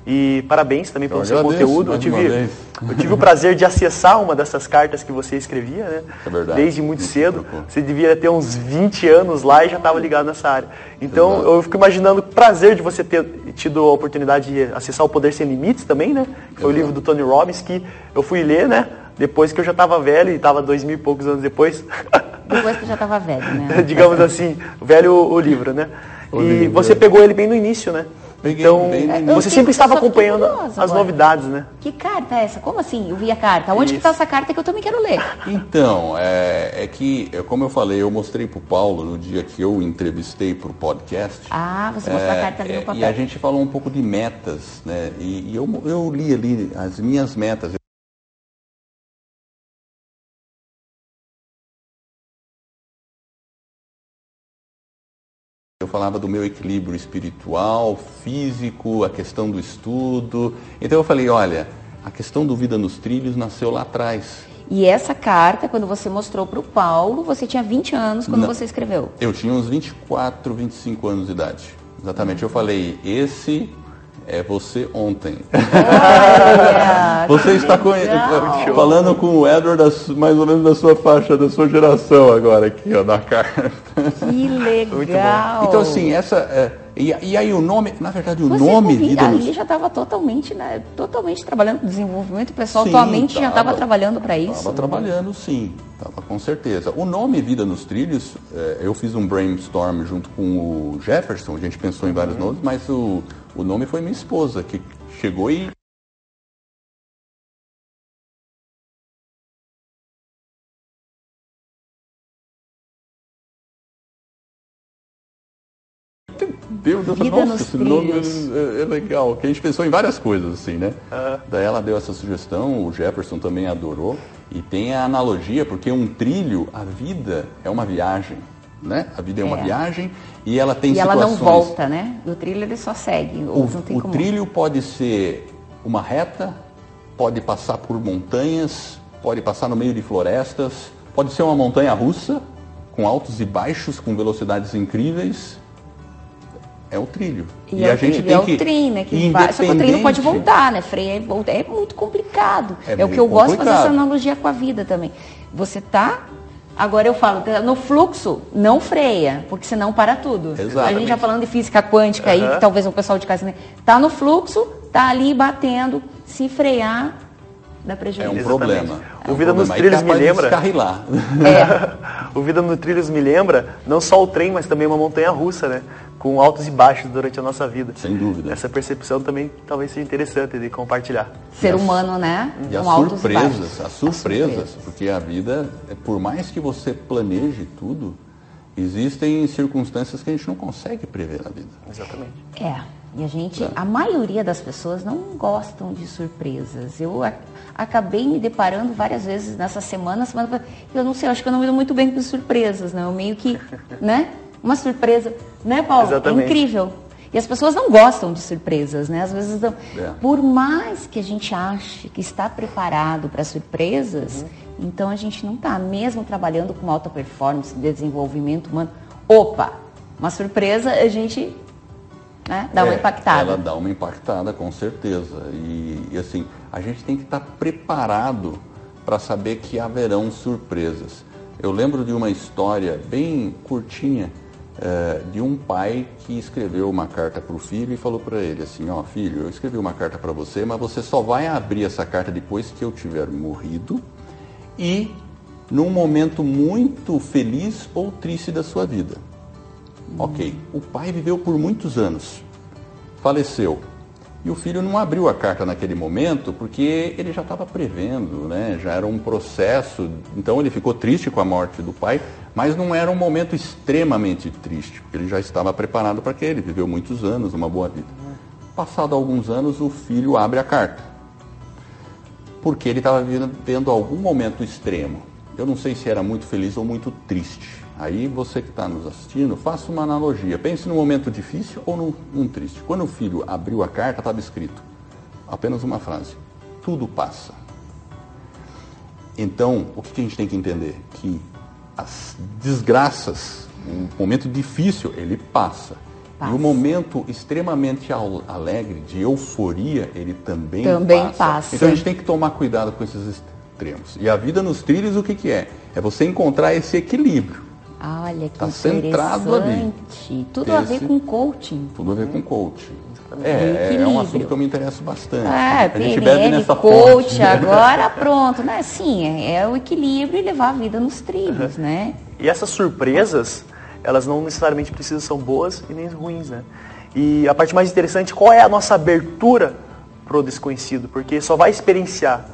E parabéns também pelo Eu seu conteúdo. Eu tive, eu tive o prazer de acessar uma dessas cartas que você escrevia, né? É verdade. Desde muito cedo. Você devia ter uns 20 anos lá e já estava ligado nessa área. Então Exato. eu fico imaginando o prazer de você ter tido a oportunidade de acessar o Poder Sem Limites também, né? Que foi o livro do Tony Robbins que eu fui ler, né? Depois que eu já estava velho e estava dois mil e poucos anos depois. Depois que já estava velho, né? digamos assim, velho o, livro, né? O e livro, você é. pegou ele bem no início, né? Peguei então, no é, você Eu sempre estava acompanhando as agora. novidades, né? Que carta é essa? Como assim? Eu vi a carta. Onde que Isso. está essa carta que eu também quero ler? Então, é, é que, é, como eu falei, eu mostrei para o Paulo no dia que eu entrevistei para o podcast. Ah, você mostrou a carta ali É, no é, papel. E a gente falou um pouco de metas, né? E, e eu, eu li ali as minhas metas. Eu falava do meu equilíbrio espiritual, físico, a questão do estudo. Então eu falei, olha, a questão do Vida nos Trilhos nasceu lá atrás. E essa carta, quando você mostrou para o Paulo, você tinha 20 anos quando Não. você escreveu. Eu tinha uns 24, 25 anos de idade. Exatamente. Eu falei, esse é você ontem. Olha, Você está falando com o Edward mais ou menos da sua faixa, da sua geração agora aqui, ó, na carta. Que legal. Então assim, essa é, e, e aí o nome, na verdade o Você nome com vi- Vida ali já estava totalmente, né, totalmente trabalhando com desenvolvimento pessoal. Sim, Tua mente já tava. estava trabalhando para isso. Estava trabalhando, sim, estava com certeza. O nome Vida nos Trilhos, é, eu fiz um brainstorm junto com o Jefferson, a gente pensou em vários nomes, mas o, o nome foi minha esposa, que chegou e. Deus, essa, Vida nossa, nos esse nome trilhos. é, é legal, que a gente pensou em várias coisas, assim, né? Daí ela deu essa sugestão, o Jefferson também adorou, e tem a analogia, porque um trilho, a vida é uma viagem, né? A vida é uma É. viagem e ela tem E ela situações... não volta, né? O trilho ele só segue. O, tem o como. trilho pode ser uma reta, pode passar por montanhas, pode passar no meio de florestas, pode ser uma montanha russa, com altos e baixos, com velocidades incríveis. É o trilho. E, é, o trilho, é o trem, né? Que vai, só que o trem não pode voltar, né? Freia e volta. É muito complicado. É É, o que eu gosto de fazer complicado. essa analogia com a vida também. Você tá. Agora eu falo, tá no fluxo, não freia, porque senão para tudo. A Exatamente. gente já falando de física quântica aí, que talvez o pessoal de casa? Tá no fluxo, tá ali batendo, se frear, dá É prejuízo. um Exatamente. problema. O É um Vida nos problema. Aí Trilhos me de lembra-. É. O Vida no Trilhos me lembra não só o trem, mas também uma montanha russa, né? Com altos e baixos durante a nossa vida. Sem dúvida. Essa percepção também talvez seja interessante de compartilhar. Ser humano, né? E as Com e surpresas, baixos. as surpresas, porque a vida, é, por mais que você planeje tudo, existem circunstâncias que a gente não consegue prever na vida. Exatamente. É, e a gente, a maioria das pessoas não gostam de surpresas. Eu a- acabei me deparando várias vezes nessa semana, semana eu não sei, eu acho que eu não me dou muito bem com surpresas, né? Eu meio que, né? Uma surpresa, né, Paulo? Exatamente. É incrível. E as pessoas não gostam de surpresas, né? Às vezes, não. É. por mais que a gente ache que está preparado para surpresas, então a gente não está, mesmo trabalhando com alta performance, desenvolvimento humano. Opa, uma surpresa a gente né, dá uma É, impactada. Ela dá uma impactada, com certeza. E, e, assim, a gente tem que estar preparado para saber que haverão surpresas. Eu lembro de uma história bem curtinha eh, de um pai que escreveu uma carta para o filho e falou para ele assim, ó filho, eu escrevi uma carta para você, mas você só vai abrir essa carta depois que eu tiver morrido e num momento muito feliz ou triste da sua vida. Ok, o pai viveu por muitos anos, faleceu. E o filho não abriu a carta naquele momento porque ele já estava prevendo, né? já era um processo. Então ele ficou triste com a morte do pai, mas não era um momento extremamente triste, porque ele já estava preparado para aquele, viveu muitos anos, uma boa vida. Passado alguns anos, o filho abre a carta porque ele estava vivendo algum momento extremo. Eu não sei se era muito feliz ou muito triste. Aí você que está nos assistindo, faça uma analogia. Pense num momento difícil ou num, num triste. Quando o filho abriu a carta, estava escrito apenas uma frase: tudo passa. Então, o que a gente tem que entender? Que as desgraças, um momento difícil, ele passa. E o momento extremamente alegre, de euforia, ele também, também passa. passa. Então a gente tem que tomar cuidado com esses extremos. E a vida nos trilhos, o que, que é? É você encontrar esse equilíbrio. Olha que tá centrado ali. Tudo esse, a ver com coaching. Tudo a ver com coaching. É, é um assunto que eu me interesso bastante. É, a gente bebe nessa coach, fonte. agora pronto, né? Sim, é, é, o equilíbrio e levar a vida nos trilhos, uhum. né? E essas surpresas, elas não necessariamente precisam ser boas e nem ruins, né? E a parte mais interessante, qual é a nossa abertura pro desconhecido? Porque só vai experienciar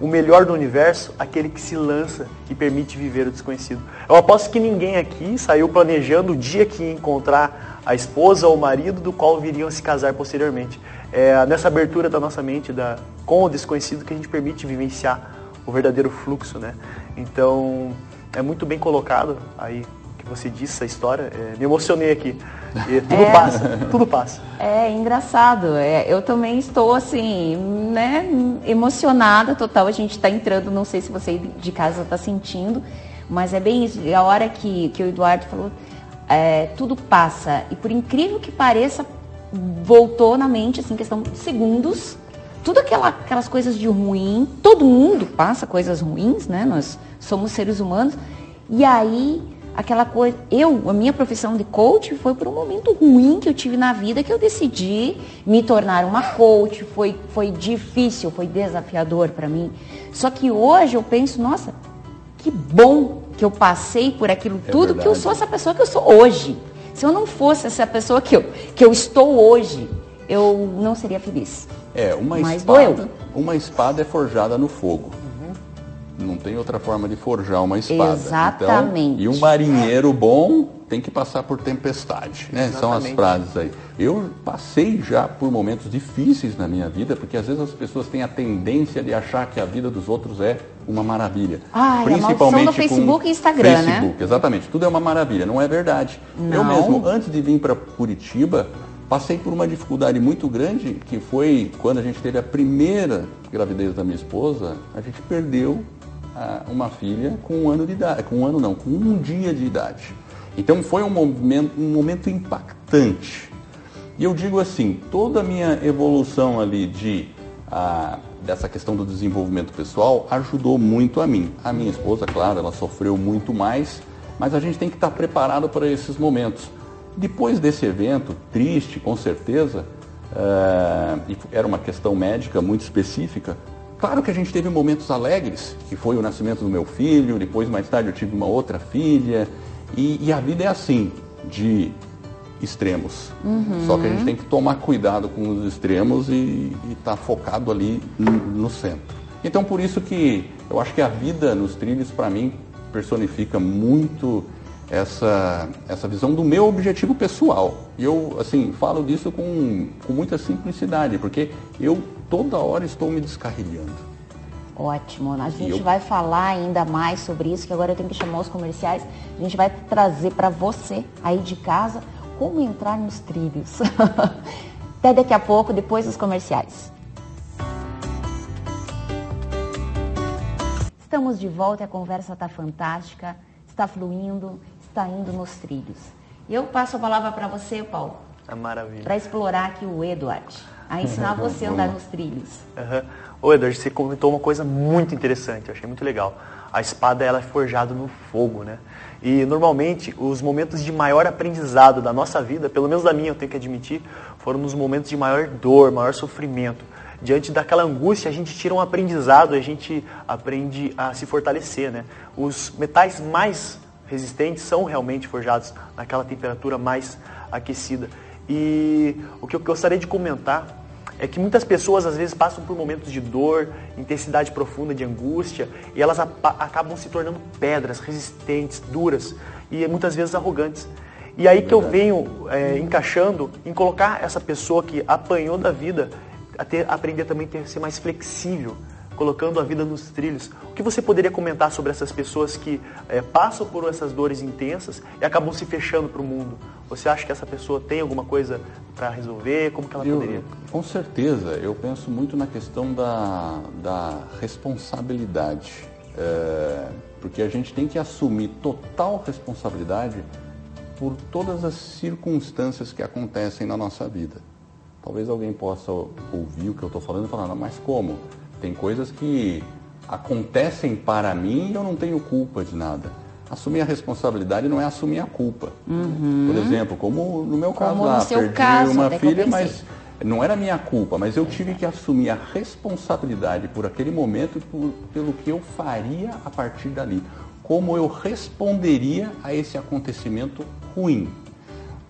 o melhor do universo aquele que se lança e permite viver o desconhecido. Eu aposto que ninguém aqui saiu planejando o dia que ia encontrar a esposa ou o marido do qual viriam se casar posteriormente. É nessa abertura da nossa mente da, com o desconhecido que a gente permite vivenciar o verdadeiro fluxo, né? Então, é muito bem colocado aí que você disse essa história. É, me emocionei aqui. E tudo é, passa, tudo passa. É engraçado. É, eu também estou assim, né, emocionada total. A gente está entrando, não sei se você de casa está sentindo, mas é bem isso. A hora que, que o Eduardo falou, é, tudo passa. E por incrível que pareça, voltou na mente, assim, questão de segundos. Tudo aquela, aquelas coisas de ruim, todo mundo passa coisas ruins, né? Nós somos seres humanos. E aí aquela coisa. Eu, a minha profissão de coach foi por um momento ruim que eu tive na vida que eu decidi me tornar uma coach. Foi, foi difícil, foi desafiador para mim. Só que hoje eu penso, nossa, que bom que eu passei por aquilo é tudo, verdade. que eu sou essa pessoa que eu sou hoje. Se eu não fosse essa pessoa que eu, que eu estou hoje, eu não seria feliz. É, uma Mas espada, uma espada é forjada no fogo. Não tem outra forma de forjar uma espada. Exatamente. Então, e um marinheiro bom tem que passar por tempestade, né? São as frases aí. Eu passei já por momentos difíceis na minha vida, porque às vezes as pessoas têm a tendência de achar que a vida dos outros é uma maravilha. Ah, Principalmente a do Facebook e Instagram, né? Facebook, né? exatamente. Tudo é uma maravilha, não é verdade. Não. Eu mesmo, antes de vir para Curitiba, passei por uma dificuldade muito grande, que foi quando a gente teve a primeira gravidez da minha esposa, a gente perdeu uma filha com um ano de idade, com um ano não, com um dia de idade. Então foi um momento, um momento impactante. E eu digo assim, toda a minha evolução ali de a, dessa questão do desenvolvimento pessoal ajudou muito a mim. A minha esposa, claro, ela sofreu muito mais, mas a gente tem que estar preparado para esses momentos. Depois desse evento, triste, com certeza, e era uma questão médica muito específica, Claro que a gente teve momentos alegres, que foi o nascimento do meu filho, depois mais tarde eu tive uma outra filha, e, e a vida é assim, de extremos. Uhum. Só que a gente tem que tomar cuidado com os extremos e estar tá focado ali no, no, centro. Então por isso que eu acho que a vida nos trilhos, para mim, personifica muito essa, essa visão do meu objetivo pessoal. E eu, assim, falo disso com, com muita simplicidade, porque eu toda hora estou me descarrilhando. Ótimo. A gente eu... vai falar ainda mais sobre isso, que agora eu tenho que chamar os comerciais. A gente vai trazer para você aí de casa como entrar nos trilhos. Até daqui a pouco, depois dos comerciais. Estamos de volta, a conversa está fantástica, está fluindo, está indo nos trilhos. Eu passo a palavra para você, Paulo. É maravilha. Para explorar aqui o Edward a ensinar você a andar nos trilhos. Uhum. Ô Edward, você comentou uma coisa muito interessante, eu achei muito legal. A espada ela é forjada no fogo, né? E normalmente os momentos de maior aprendizado da nossa vida, pelo menos da minha, eu tenho que admitir, foram nos momentos de maior dor, maior sofrimento. Diante daquela angústia, a gente tira um aprendizado, a gente aprende a se fortalecer, né? Os metais mais resistentes são realmente forjados naquela temperatura mais aquecida. E o que eu gostaria de comentar é que muitas pessoas às vezes passam por momentos de dor, intensidade profunda de angústia, e elas acabam se tornando pedras resistentes, duras e muitas vezes arrogantes. E aí que eu venho é, encaixando em colocar essa pessoa que apanhou da vida a ter, aprender também a ser mais flexível, colocando a vida nos trilhos. O que você poderia comentar sobre essas pessoas que é, passam por essas dores intensas e acabam se fechando para o mundo? Você acha que essa pessoa tem alguma coisa para resolver? Como que ela eu, poderia? Com certeza, eu penso muito na questão da, da responsabilidade. É, porque a gente tem que assumir total responsabilidade por todas as circunstâncias que acontecem na nossa vida. Talvez alguém possa ouvir o que eu estou falando e falar, mas como? Tem coisas que acontecem para mim e eu não tenho culpa de nada. Assumir a responsabilidade não é assumir a culpa. Uhum. Por exemplo, como no meu caso como lá, perdi caso, uma filha, mas não era minha culpa, mas eu tive que assumir a responsabilidade por aquele momento e por, pelo que eu faria a partir dali. Como eu responderia a esse acontecimento ruim.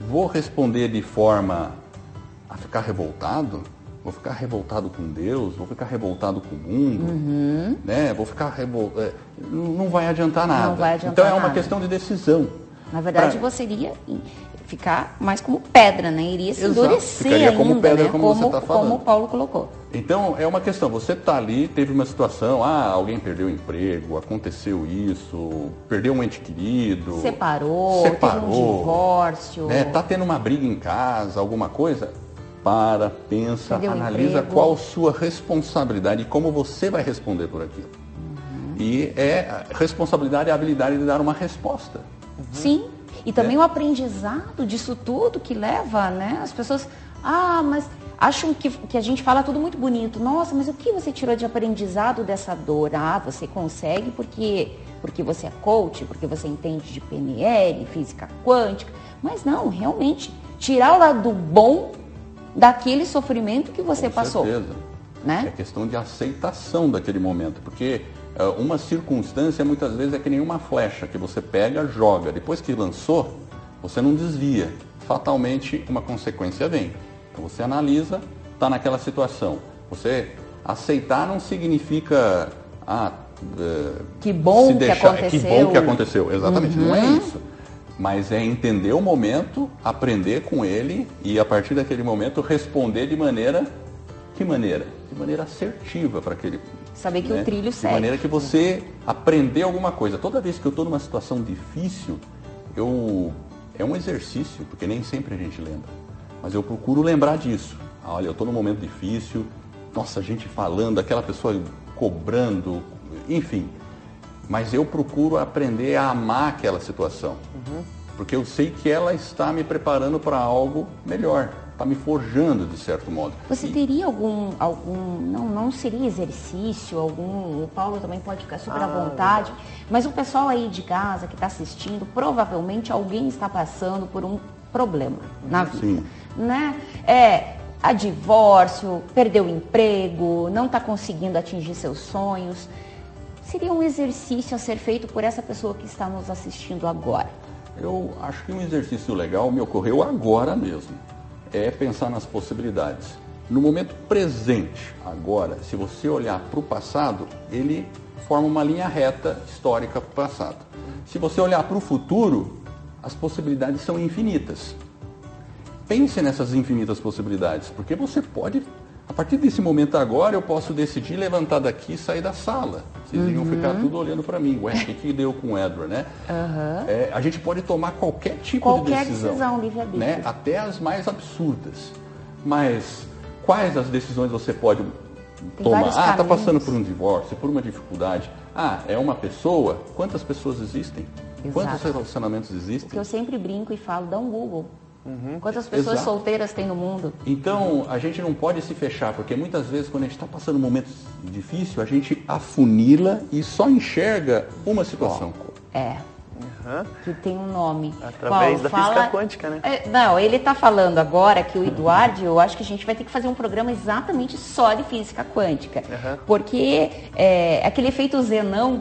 Vou responder de forma a ficar revoltado? Vou ficar revoltado com Deus? Vou ficar revoltado com o mundo? Uhum. Né? Vou ficar revoltado. É, não vai adiantar nada. Não vai adiantar então é uma nada. questão de decisão. Na verdade, pra... você iria ficar mais como pedra, né? Iria se endurecer Ficaria ainda, como pedra, né? como, como, você está falando. como o Paulo colocou. Então, é uma questão, você está ali, teve uma situação, ah, alguém perdeu o emprego, aconteceu isso, perdeu um ente querido. Separou, separou teve um divórcio. Né, tá tendo uma briga em casa, alguma coisa. Para, pensa, analisa emprego. qual sua responsabilidade e como você vai responder por aquilo. Uhum. E é responsabilidade é a habilidade de dar uma resposta. Sim. E também É. o aprendizado disso tudo que leva, né? As pessoas, ah, mas acham que, que a gente fala tudo muito bonito. Nossa, mas o que você tirou de aprendizado dessa dor? Ah, você consegue porque, porque você é coach, porque você entende de PNL, física quântica. Mas não, realmente, tirar o lado bom daquele sofrimento que você Com passou. certeza. Né? É questão de aceitação daquele momento, porque é, uma circunstância muitas vezes é que nem uma flecha que você pega, joga. Depois que lançou, você não desvia. Fatalmente uma consequência vem. Então você analisa, está naquela situação. Você aceitar não significa ah, é, Que bom se que deixar- aconteceu. Que bom que aconteceu. Exatamente, não é isso. Mas é entender o momento, aprender com ele e a partir daquele momento responder de maneira que maneira? De maneira assertiva para aquele. Saber que o trilho De segue. maneira que você aprendeu alguma coisa. Toda vez que eu estou numa situação difícil, eu é um exercício, porque nem sempre a gente lembra. Mas eu procuro lembrar disso. Ah, Olha, eu estou num momento difícil, nossa, gente falando, aquela pessoa cobrando, enfim. Mas eu procuro aprender a amar aquela situação. Porque eu sei que ela está me preparando para algo melhor, está me forjando de certo modo. Você E- teria algum, algum não, não seria exercício, algum, o Paulo também pode ficar super à Ah, vontade, mas o pessoal aí de casa que está assistindo, provavelmente alguém está passando por um problema na vida, Sim. né? É, a divórcio, perdeu o emprego, não está conseguindo atingir seus sonhos. Seria um exercício a ser feito por essa pessoa que está nos assistindo agora. Eu acho que um exercício legal me ocorreu agora mesmo. É pensar nas possibilidades. No momento presente, agora, se você olhar para o passado, ele forma uma linha reta histórica para o passado. Se você olhar para o futuro, as possibilidades são infinitas. Pense nessas infinitas possibilidades, porque você pode, a partir desse momento agora, eu posso decidir levantar daqui e sair da sala. Vocês iam ficar tudo olhando para mim. Ué, o que, que deu com o Edward, né? É, a gente pode tomar qualquer tipo Qualquer de decisão. decisão, livre-arbítrio. né? Até as mais absurdas. Mas quais as decisões você pode tomar? vários Ah, está caminhos. passando por um divórcio, por uma dificuldade. Ah, é uma pessoa? Quantas pessoas existem? Quantos Exato. relacionamentos O que existem? eu sempre brinco e falo, dá um Google. Quantas pessoas Exato. solteiras tem no mundo? Então, a gente não pode se fechar, porque muitas vezes quando a gente está passando momentos difíceis, a gente afunila e só enxerga uma situação. É, Aham. que tem um nome. Através da Fala- física quântica, né? É, não, ele está falando agora que o Eduardo, eu acho que a gente vai ter que fazer um programa exatamente só de física quântica. Aham. Porque é, aquele efeito zenão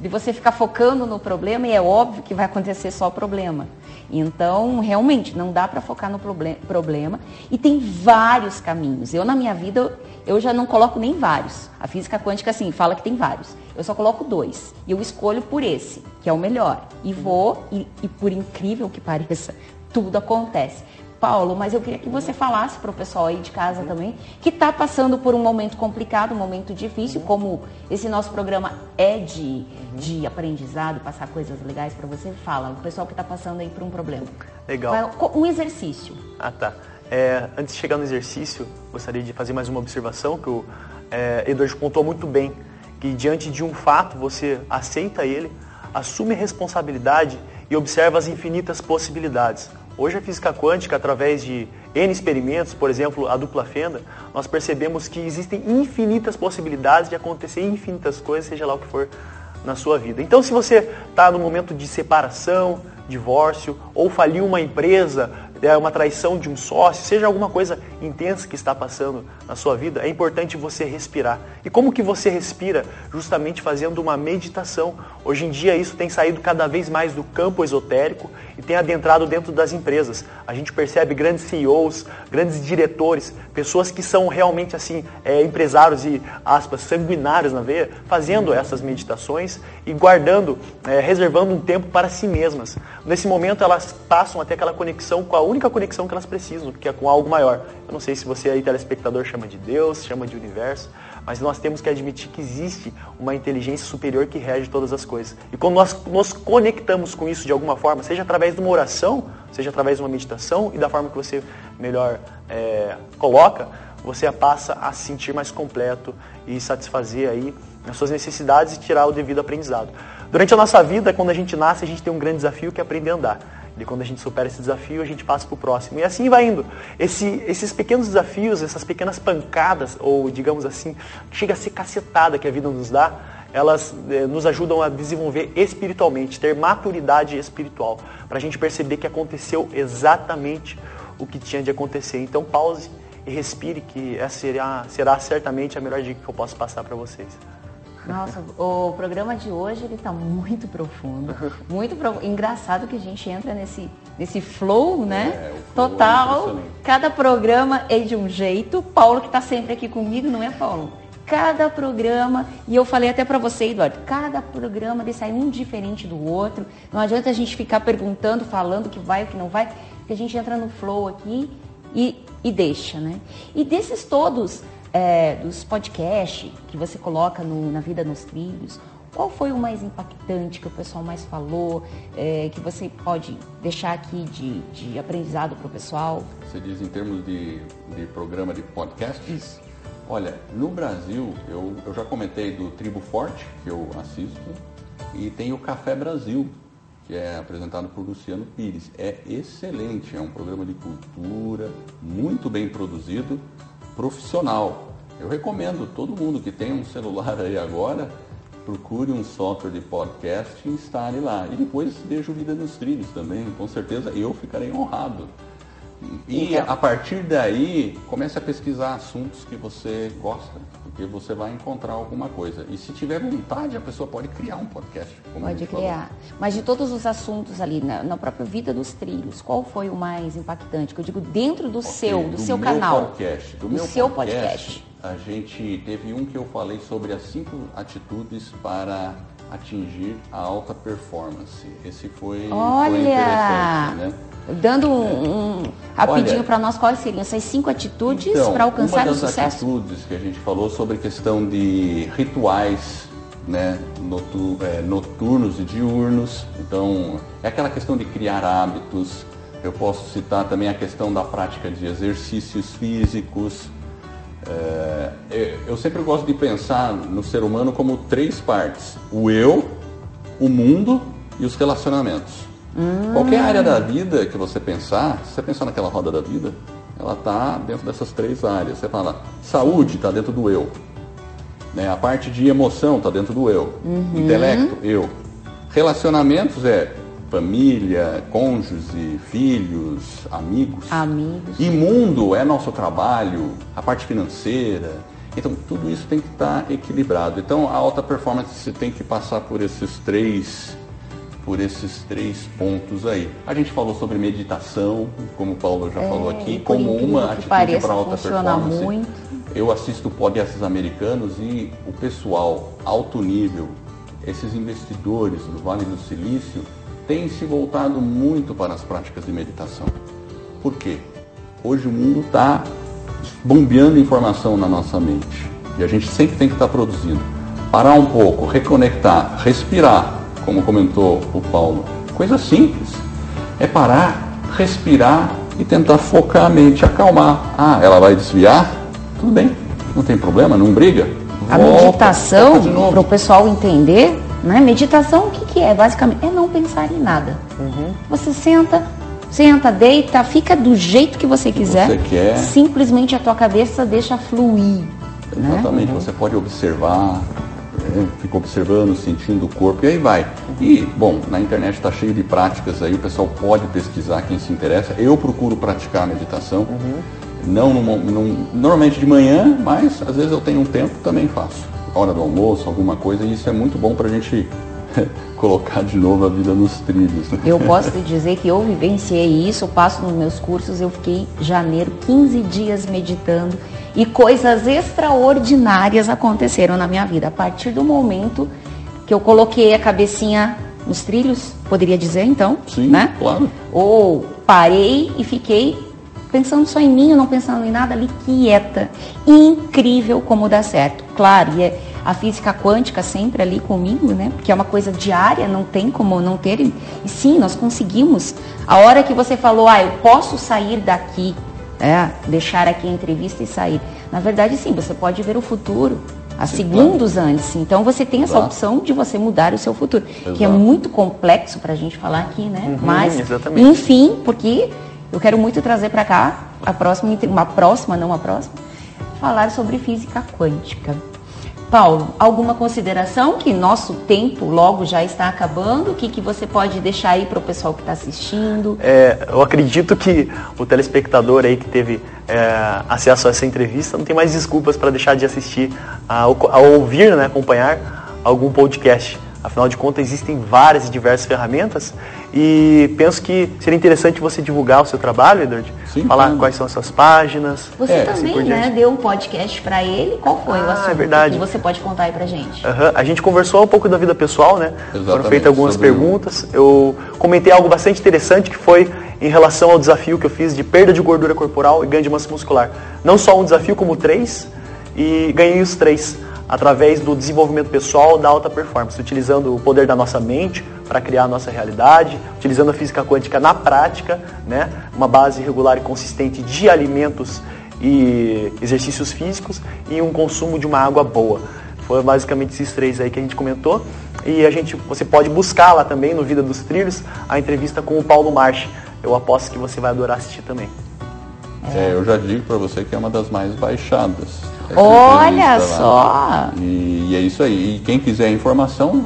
de você ficar focando no problema e é óbvio que vai acontecer só o problema. Então, realmente, não dá para focar no proble- problema. E tem vários caminhos. Eu, na minha vida, eu já não coloco nem vários. A física quântica, assim, fala que tem vários. Eu só coloco dois. E eu escolho por esse, que é o melhor. E vou, e, e por incrível que pareça, tudo acontece. Paulo, mas eu queria que você falasse para o pessoal aí de casa também, que está passando por um momento complicado, um momento difícil, como esse nosso programa é de, de aprendizado, passar coisas legais para você. Fala, o pessoal que está passando aí por um problema. Legal. Vai- Um exercício. Ah, tá. É, antes de chegar no exercício, gostaria de fazer mais uma observação que o é, contou muito bem. Que diante de um fato, você aceita ele, assume responsabilidade e observa as infinitas possibilidades. Hoje a física quântica, através de N experimentos, por exemplo, a dupla fenda, nós percebemos que existem infinitas possibilidades de acontecer infinitas coisas, seja lá o que for na sua vida. Então, se você está no momento de separação, divórcio, ou faliu uma empresa, é uma traição de um sócio, seja alguma coisa intensa que está passando na sua vida, é importante você respirar. E como que você respira? Justamente fazendo uma meditação. Hoje em dia isso tem saído cada vez mais do campo esotérico e tem adentrado dentro das empresas. A gente percebe grandes CEOs, grandes diretores, pessoas que são realmente assim é, empresários e aspas sanguinários na veia, fazendo essas meditações e guardando, é, reservando um tempo para si mesmas. Nesse momento elas passam até aquela conexão com a única conexão que elas precisam, que é com algo maior. Eu não sei se você aí telespectador chama de Deus, chama de universo, mas nós temos que admitir que existe uma inteligência superior que rege todas as coisas. E quando nós nos conectamos com isso de alguma forma, seja através de uma oração, seja através de uma meditação e da forma que você melhor é, coloca, você passa a se sentir mais completo e satisfazer aí as suas necessidades e tirar o devido aprendizado. Durante a nossa vida, quando a gente nasce, a gente tem um grande desafio que é aprender a andar. E quando a gente supera esse desafio, a gente passa para o próximo. E assim vai indo. Esse, esses pequenos desafios, essas pequenas pancadas, ou digamos assim, chega a ser cacetada que a vida nos dá, elas eh, nos ajudam a desenvolver espiritualmente, ter maturidade espiritual, para a gente perceber que aconteceu exatamente o que tinha de acontecer. Então pause e respire, que essa será, será certamente a melhor dica que eu posso passar para vocês. Nossa, o programa de hoje ele está muito profundo, muito profundo. engraçado que a gente entra nesse nesse flow, né? É, flow é Total. É cada programa é de um jeito. Paulo que está sempre aqui comigo, não é Paulo? Cada programa, e eu falei até para você, Eduardo, cada programa ele sai um diferente do outro. Não adianta a gente ficar perguntando, falando o que vai, o que não vai, porque a gente entra no flow aqui e, e deixa, né? E desses todos, é, dos podcasts que você coloca no, na Vida nos Trilhos, qual foi o mais impactante que o pessoal mais falou, é, que você pode deixar aqui de, de aprendizado para o pessoal? Você diz em termos de, de programa de podcast? Isso. Olha, no Brasil, eu, eu já comentei do Tribo Forte, que eu assisto, e tem o Café Brasil, que é apresentado por Luciano Pires. É excelente, é um programa de cultura, muito bem produzido profissional. Eu recomendo todo mundo que tem um celular aí agora, procure um software de podcast e instale lá. E depois veja o Vida nos Trilhos também, com certeza eu ficarei honrado. E então, a partir daí, comece a pesquisar assuntos que você gosta, porque você vai encontrar alguma coisa. E se tiver vontade, a pessoa pode criar um podcast. pode criar. Falou. Mas de todos os assuntos ali, na, na, própria vida dos trilhos, qual foi o mais impactante? Que eu digo dentro do okay, seu, do, do seu canal. Podcast, do, do meu seu podcast, podcast. A gente teve um que eu falei sobre as cinco atitudes para atingir a alta performance. Esse foi, Olha, foi interessante, né? Dando um, um rapidinho para nós, quais seriam essas cinco atitudes então, para alcançar o sucesso? Uma das atitudes que a gente falou sobre questão de rituais né, é, noturnos e diurnos. Então, é aquela questão de criar hábitos. Eu posso citar também a questão da prática de exercícios físicos. É, eu sempre gosto de pensar no ser humano como três partes: o eu, o mundo e os relacionamentos. Hum. Qualquer área da vida que você pensar, se você pensar naquela roda da vida, ela está dentro dessas três áreas. Você fala, saúde está dentro do eu. Né? A parte de emoção está dentro do eu. Uhum. Intelecto, eu. Relacionamentos é família, cônjuge, filhos, amigos. Amigos. E mundo é nosso trabalho, a parte financeira. Então, tudo isso tem que estar equilibrado. Então, a alta performance tem que passar por esses três por esses três pontos aí. A gente falou sobre meditação, como o Paulo já é, falou aqui, como uma atitude para alta performance. Muito. Eu assisto podcasts americanos e o pessoal alto nível, esses investidores do Vale do Silício, têm se voltado muito para as práticas de meditação. Por quê? Hoje o mundo está bombeando informação na nossa mente e a gente sempre tem que estar tá produzindo. Parar um pouco, reconectar, respirar, como comentou o Paulo. Coisa simples. É parar, respirar e tentar focar a mente, acalmar. Ah, ela vai desviar? Tudo bem, não tem problema, não briga. A Volta, meditação, para o pessoal entender, Né? Meditação, o que, que é? Basicamente, é não pensar em nada. Você senta, senta, deita, fica do jeito que você quiser. você quer. Simplesmente a tua cabeça deixa fluir. né? Exatamente, você pode observar, né, fica observando, sentindo o corpo e aí vai. E, bom, na internet está cheio de práticas aí, o pessoal pode pesquisar quem se interessa. Eu procuro praticar a meditação, não num- num- normalmente de manhã, mas às vezes eu tenho um tempo, também faço. Hora do almoço, alguma coisa, e isso é muito bom para a gente colocar de novo a vida nos trilhos. né? Eu posso te dizer que eu vivenciei isso, eu passo nos meus cursos, eu fiquei janeiro 15 dias meditando e coisas extraordinárias aconteceram na minha vida. A partir do momento que eu coloquei a cabecinha nos trilhos, poderia dizer então, Sim, né? claro. Ou parei e fiquei pensando só em mim, eu não pensando em nada ali, quieta. Incrível como dá certo. Claro, e é a física quântica sempre ali comigo, né? Porque é uma coisa diária, não tem como não ter. E sim, nós conseguimos. A hora que você falou, ah, eu posso sair daqui, é, deixar aqui a entrevista e sair. Na verdade, sim, você pode ver o futuro. Há segundos antes. Então você tem essa Exato. opção de você mudar o seu futuro. Que é Exato. muito complexo para a gente falar aqui, né? Mas, exatamente. enfim, porque eu quero muito trazer para cá a próxima, uma próxima, não a próxima, falar sobre física quântica. Paulo, alguma consideração que nosso tempo logo já está acabando? O que, que você pode deixar aí para o pessoal que está assistindo? É, eu acredito que o telespectador aí que teve é, acesso a essa entrevista não tem mais desculpas para deixar de assistir, a, a ouvir, né, acompanhar algum podcast. Afinal de contas, existem várias e diversas ferramentas e penso que seria interessante você divulgar o seu trabalho, Edward. Sim, falar claro. quais são as suas páginas. Você É, assim também, né, deu um podcast para ele. Qual foi o Ah, assunto é verdade. que você pode contar aí pra gente? Aham, A gente conversou um pouco da vida pessoal, né? Foram Exatamente, feitas algumas sobre perguntas. Eu comentei algo bastante interessante que foi em relação ao desafio que eu fiz de perda de gordura corporal e ganho de massa muscular. Não só um desafio, como três, e ganhei os três através do desenvolvimento pessoal da alta performance, utilizando o poder da nossa mente para criar a nossa realidade, utilizando a física quântica na prática, né? Uma base regular e consistente de alimentos e exercícios físicos e um consumo de uma água boa. Foi basicamente esses três aí que a gente comentou. E a gente, você pode buscar lá também no Vida dos Trilhos a entrevista com o Paulo Marchi. Eu aposto que você vai adorar assistir também. É, eu já digo para você que é uma das mais baixadas. Essa Olha entrevista só! E, e é isso aí. E quem quiser informação,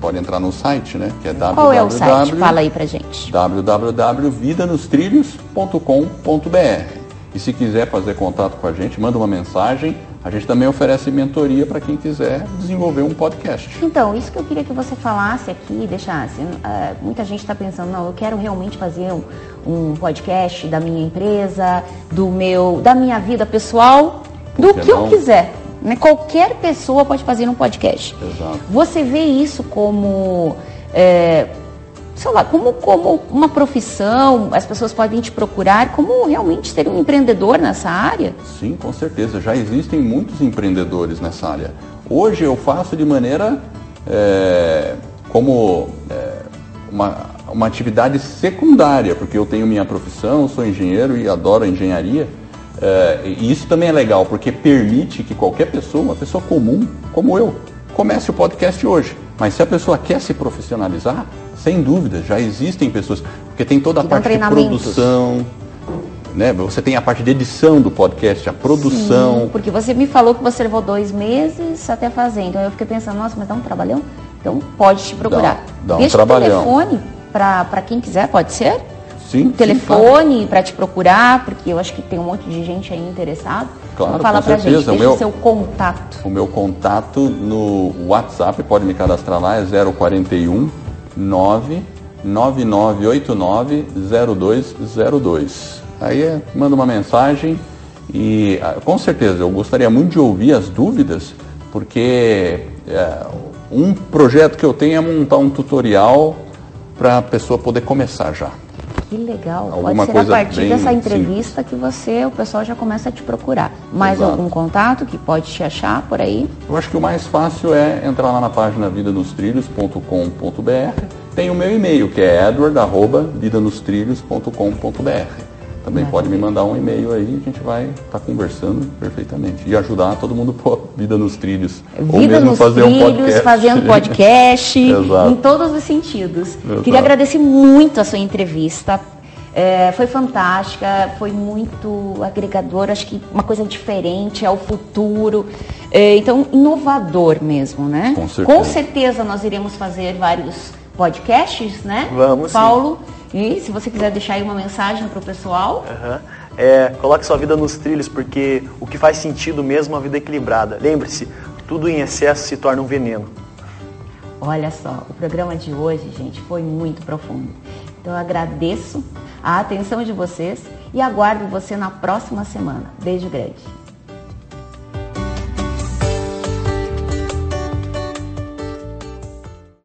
pode entrar no site, né? Que é Qual é o site? www. Fala aí pra gente. www.vidanostrilhos.com.br E se quiser fazer contato com a gente, manda uma mensagem. A gente também oferece mentoria para quem quiser desenvolver um podcast. Então, isso que eu queria que você falasse aqui, deixasse. Ah, muita gente está pensando, não, eu quero realmente fazer um, um podcast da minha empresa, do meu, da minha vida pessoal, do que eu quiser. Né? Qualquer pessoa pode fazer um podcast. Exato. Você vê isso como, é, sei lá, como, como uma profissão, as pessoas podem te procurar, como realmente ser um empreendedor nessa área? Sim, com certeza. Já existem muitos empreendedores nessa área. Hoje eu faço de maneira é, como é, uma, uma atividade secundária, porque eu tenho minha profissão, sou engenheiro e adoro a engenharia. É, e isso também é legal, porque permite que qualquer pessoa, uma pessoa comum, como eu, comece o podcast hoje. Mas se a pessoa quer se profissionalizar, sem dúvida, já existem pessoas, porque tem toda a parte de produção, né? Você tem a parte de edição do podcast, a produção. Sim, porque você me falou que você levou dois meses até fazer. Então eu fiquei pensando, nossa, mas dá um trabalhão? Então pode te procurar. Dá- dá um Deixa trabalhão. o telefone para quem quiser, pode ser? Sim, telefone para te procurar, porque eu acho que tem um monte de gente aí interessado. Claro, então fala com pra certeza. gente, O deixa meu- o seu contato. O meu contato no WhatsApp, pode me cadastrar lá, é 041 99989 0202. Aí é, manda uma mensagem e ah, com certeza eu gostaria muito de ouvir as dúvidas, porque é, um projeto que eu tenho é montar um tutorial para a pessoa poder começar já. Que legal. Alguma Pode ser a partir bem dessa entrevista que você, o pessoal já começa a te procurar. Mais Exato. algum contato que pode te achar por aí? Eu acho que o mais fácil é entrar lá na página vidanostrilhos.com.br. Tem o meu e-mail, que é edward.vidanostrilhos.com.br. também pode me mandar um e-mail aí, a gente vai estar tá conversando perfeitamente. E ajudar todo mundo a pôr vida nos trilhos. Vida Ou mesmo nos fazer trilhos, um podcast. fazendo podcast, em todos os sentidos. Exato. Queria agradecer muito a sua entrevista. É, foi fantástica, foi muito agregador, acho que uma coisa diferente, é o futuro. É, então, inovador mesmo, né? Com certeza. Com certeza nós iremos fazer vários podcasts, né? Vamos. Paulo. Sim. E se você quiser deixar aí uma mensagem para o pessoal. Uhum. É, coloque sua vida nos trilhos, porque o que faz sentido mesmo é uma vida equilibrada. Lembre-se, tudo em excesso se torna um veneno. Olha só, o programa de hoje, gente, foi muito profundo. Então eu agradeço a atenção de vocês e aguardo você na próxima semana. Beijo grande.